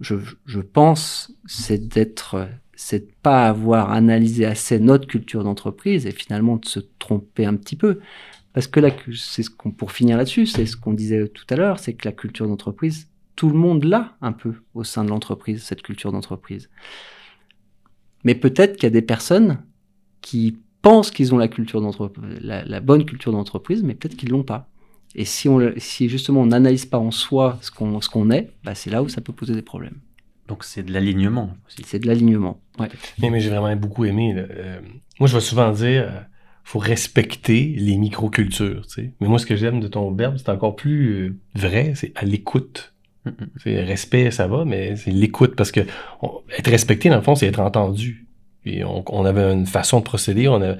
je, je pense, c'est d'être, euh, c'est de pas avoir analysé assez notre culture d'entreprise et finalement de se tromper un petit peu. Parce que là, c'est ce qu'on, pour finir là-dessus, c'est ce qu'on disait tout à l'heure, c'est que la culture d'entreprise, tout le monde l'a un peu au sein de l'entreprise, cette culture d'entreprise. Mais peut-être qu'il y a des personnes qui pensent qu'ils ont la culture d'entreprise, la, la bonne culture d'entreprise, mais peut-être qu'ils l'ont pas. Et si, on, si justement on n'analyse pas en soi ce qu'on, ce qu'on est, bah c'est là où ça peut poser des problèmes. Donc c'est de l'alignement aussi. C'est de l'alignement. Ouais. Mais, mais j'ai vraiment beaucoup aimé. Euh, moi, je vais souvent dire, euh, faut respecter les microcultures. tu sais. Mais moi, ce que j'aime de ton verbe, c'est encore plus euh, vrai, c'est à l'écoute. C'est respect, ça va, mais c'est l'écoute parce que on- être respecté, dans le fond, c'est être entendu. Et on, on avait une façon de procéder. On a,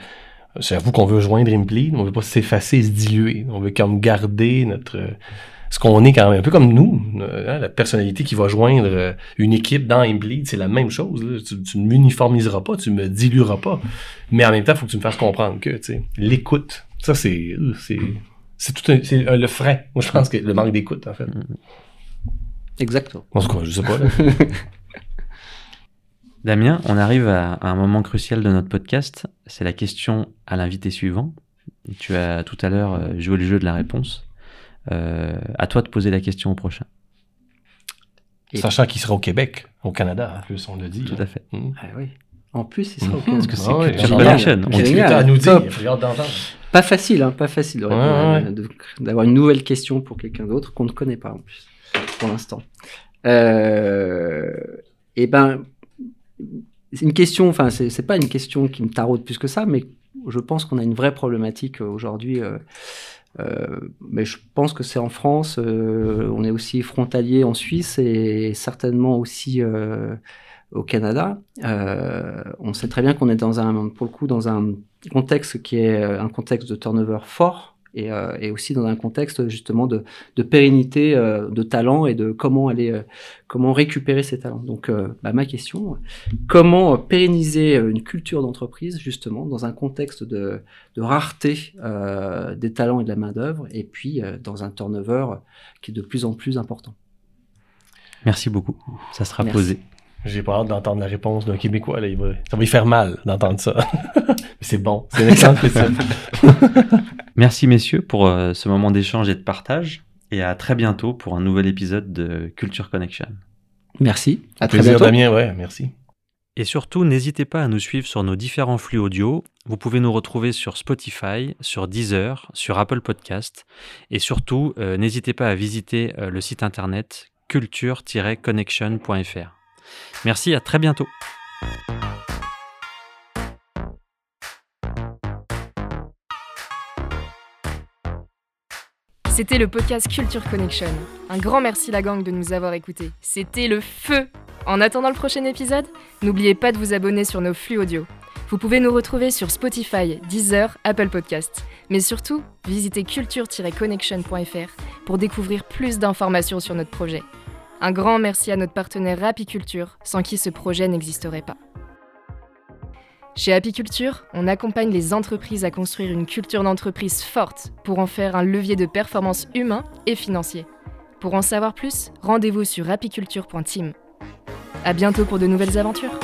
j'avoue qu'on veut joindre mais on veut pas s'effacer, se diluer. On veut comme garder notre euh, ce qu'on est quand même un peu comme nous, euh, hein, la personnalité qui va joindre euh, une équipe dans Implead, c'est la même chose. là. Tu, tu ne m'uniformiseras pas, tu me dilueras pas, mais en même temps, il faut que tu me fasses comprendre que, tu sais, l'écoute, ça c'est, c'est, c'est tout un, c'est le frein. Moi, je pense que le manque d'écoute, en fait. Exactement. En tout cas, je sais pas. Là. <laughs> Damien, on arrive à, à un moment crucial de notre podcast. C'est la question à l'invité suivant. Tu as tout à l'heure euh, joué le jeu de la réponse. Euh, à toi de poser la question au prochain. Et- Sachant qu'il sera au Québec, au Canada, en plus, on le dit. Tout à fait. Mm. Ah oui. En plus, il sera au Mhm. Canada. Parce que c'est Ah ouais, Culture. On t'as à nous dire? Pas facile, hein, pas facile Ouais, ouais. d'avoir une nouvelle question pour quelqu'un d'autre qu'on ne connaît pas en plus, pour l'instant. Euh, et ben, c'est une question, enfin, c'est pas une question qui me taraude plus que ça, mais je pense qu'on a une vraie problématique euh, aujourd'hui. euh, mais je pense que c'est en France, euh, on est aussi frontalier en Suisse et certainement aussi euh, au Canada. Euh, on sait très bien qu'on est dans un, pour le coup, dans un contexte qui est euh, un contexte de turnover fort et, euh, et aussi dans un contexte justement de, de pérennité euh, de talent et de comment aller, euh, comment récupérer ces talents. Donc, bah, ma question, comment pérenniser une culture d'entreprise justement dans un contexte de, de rareté des talents et de la main d'œuvre et puis dans un turnover qui est de plus en plus important? Merci beaucoup. Ça sera Merci. posé. J'ai pas hâte d'entendre la réponse d'un Québécois. Là. Il va- Ça va lui faire mal d'entendre ça. <laughs> Mais c'est bon. C'est une excellente question. <laughs> Merci messieurs pour euh, ce moment d'échange et de partage. Et à très bientôt pour un nouvel épisode de Culture Connection. Merci. À très Plaisir, bientôt. Damien. Ouais, merci. Et surtout, n'hésitez pas à nous suivre sur nos différents flux audio. Vous pouvez nous retrouver sur Spotify, sur Deezer, sur Apple Podcast. Et surtout, euh, n'hésitez pas à visiter euh, le site internet culture-connection.fr. Merci, à très bientôt. C'était le podcast Culture Connection. Un grand merci la gang de nous avoir écoutés. C'était le feu En attendant le prochain épisode, n'oubliez pas de vous abonner sur nos flux audio. Vous pouvez nous retrouver sur Spotify, Deezer, Apple Podcast. Mais surtout, visitez culture-connection.fr pour découvrir plus d'informations sur notre projet. Un grand merci à notre partenaire Rapiculture, sans qui ce projet n'existerait pas. Chez Apiculture, on accompagne les entreprises à construire une culture d'entreprise forte pour en faire un levier de performance humain et financier. Pour en savoir plus, rendez-vous sur apiculture.team. À bientôt pour de nouvelles aventures.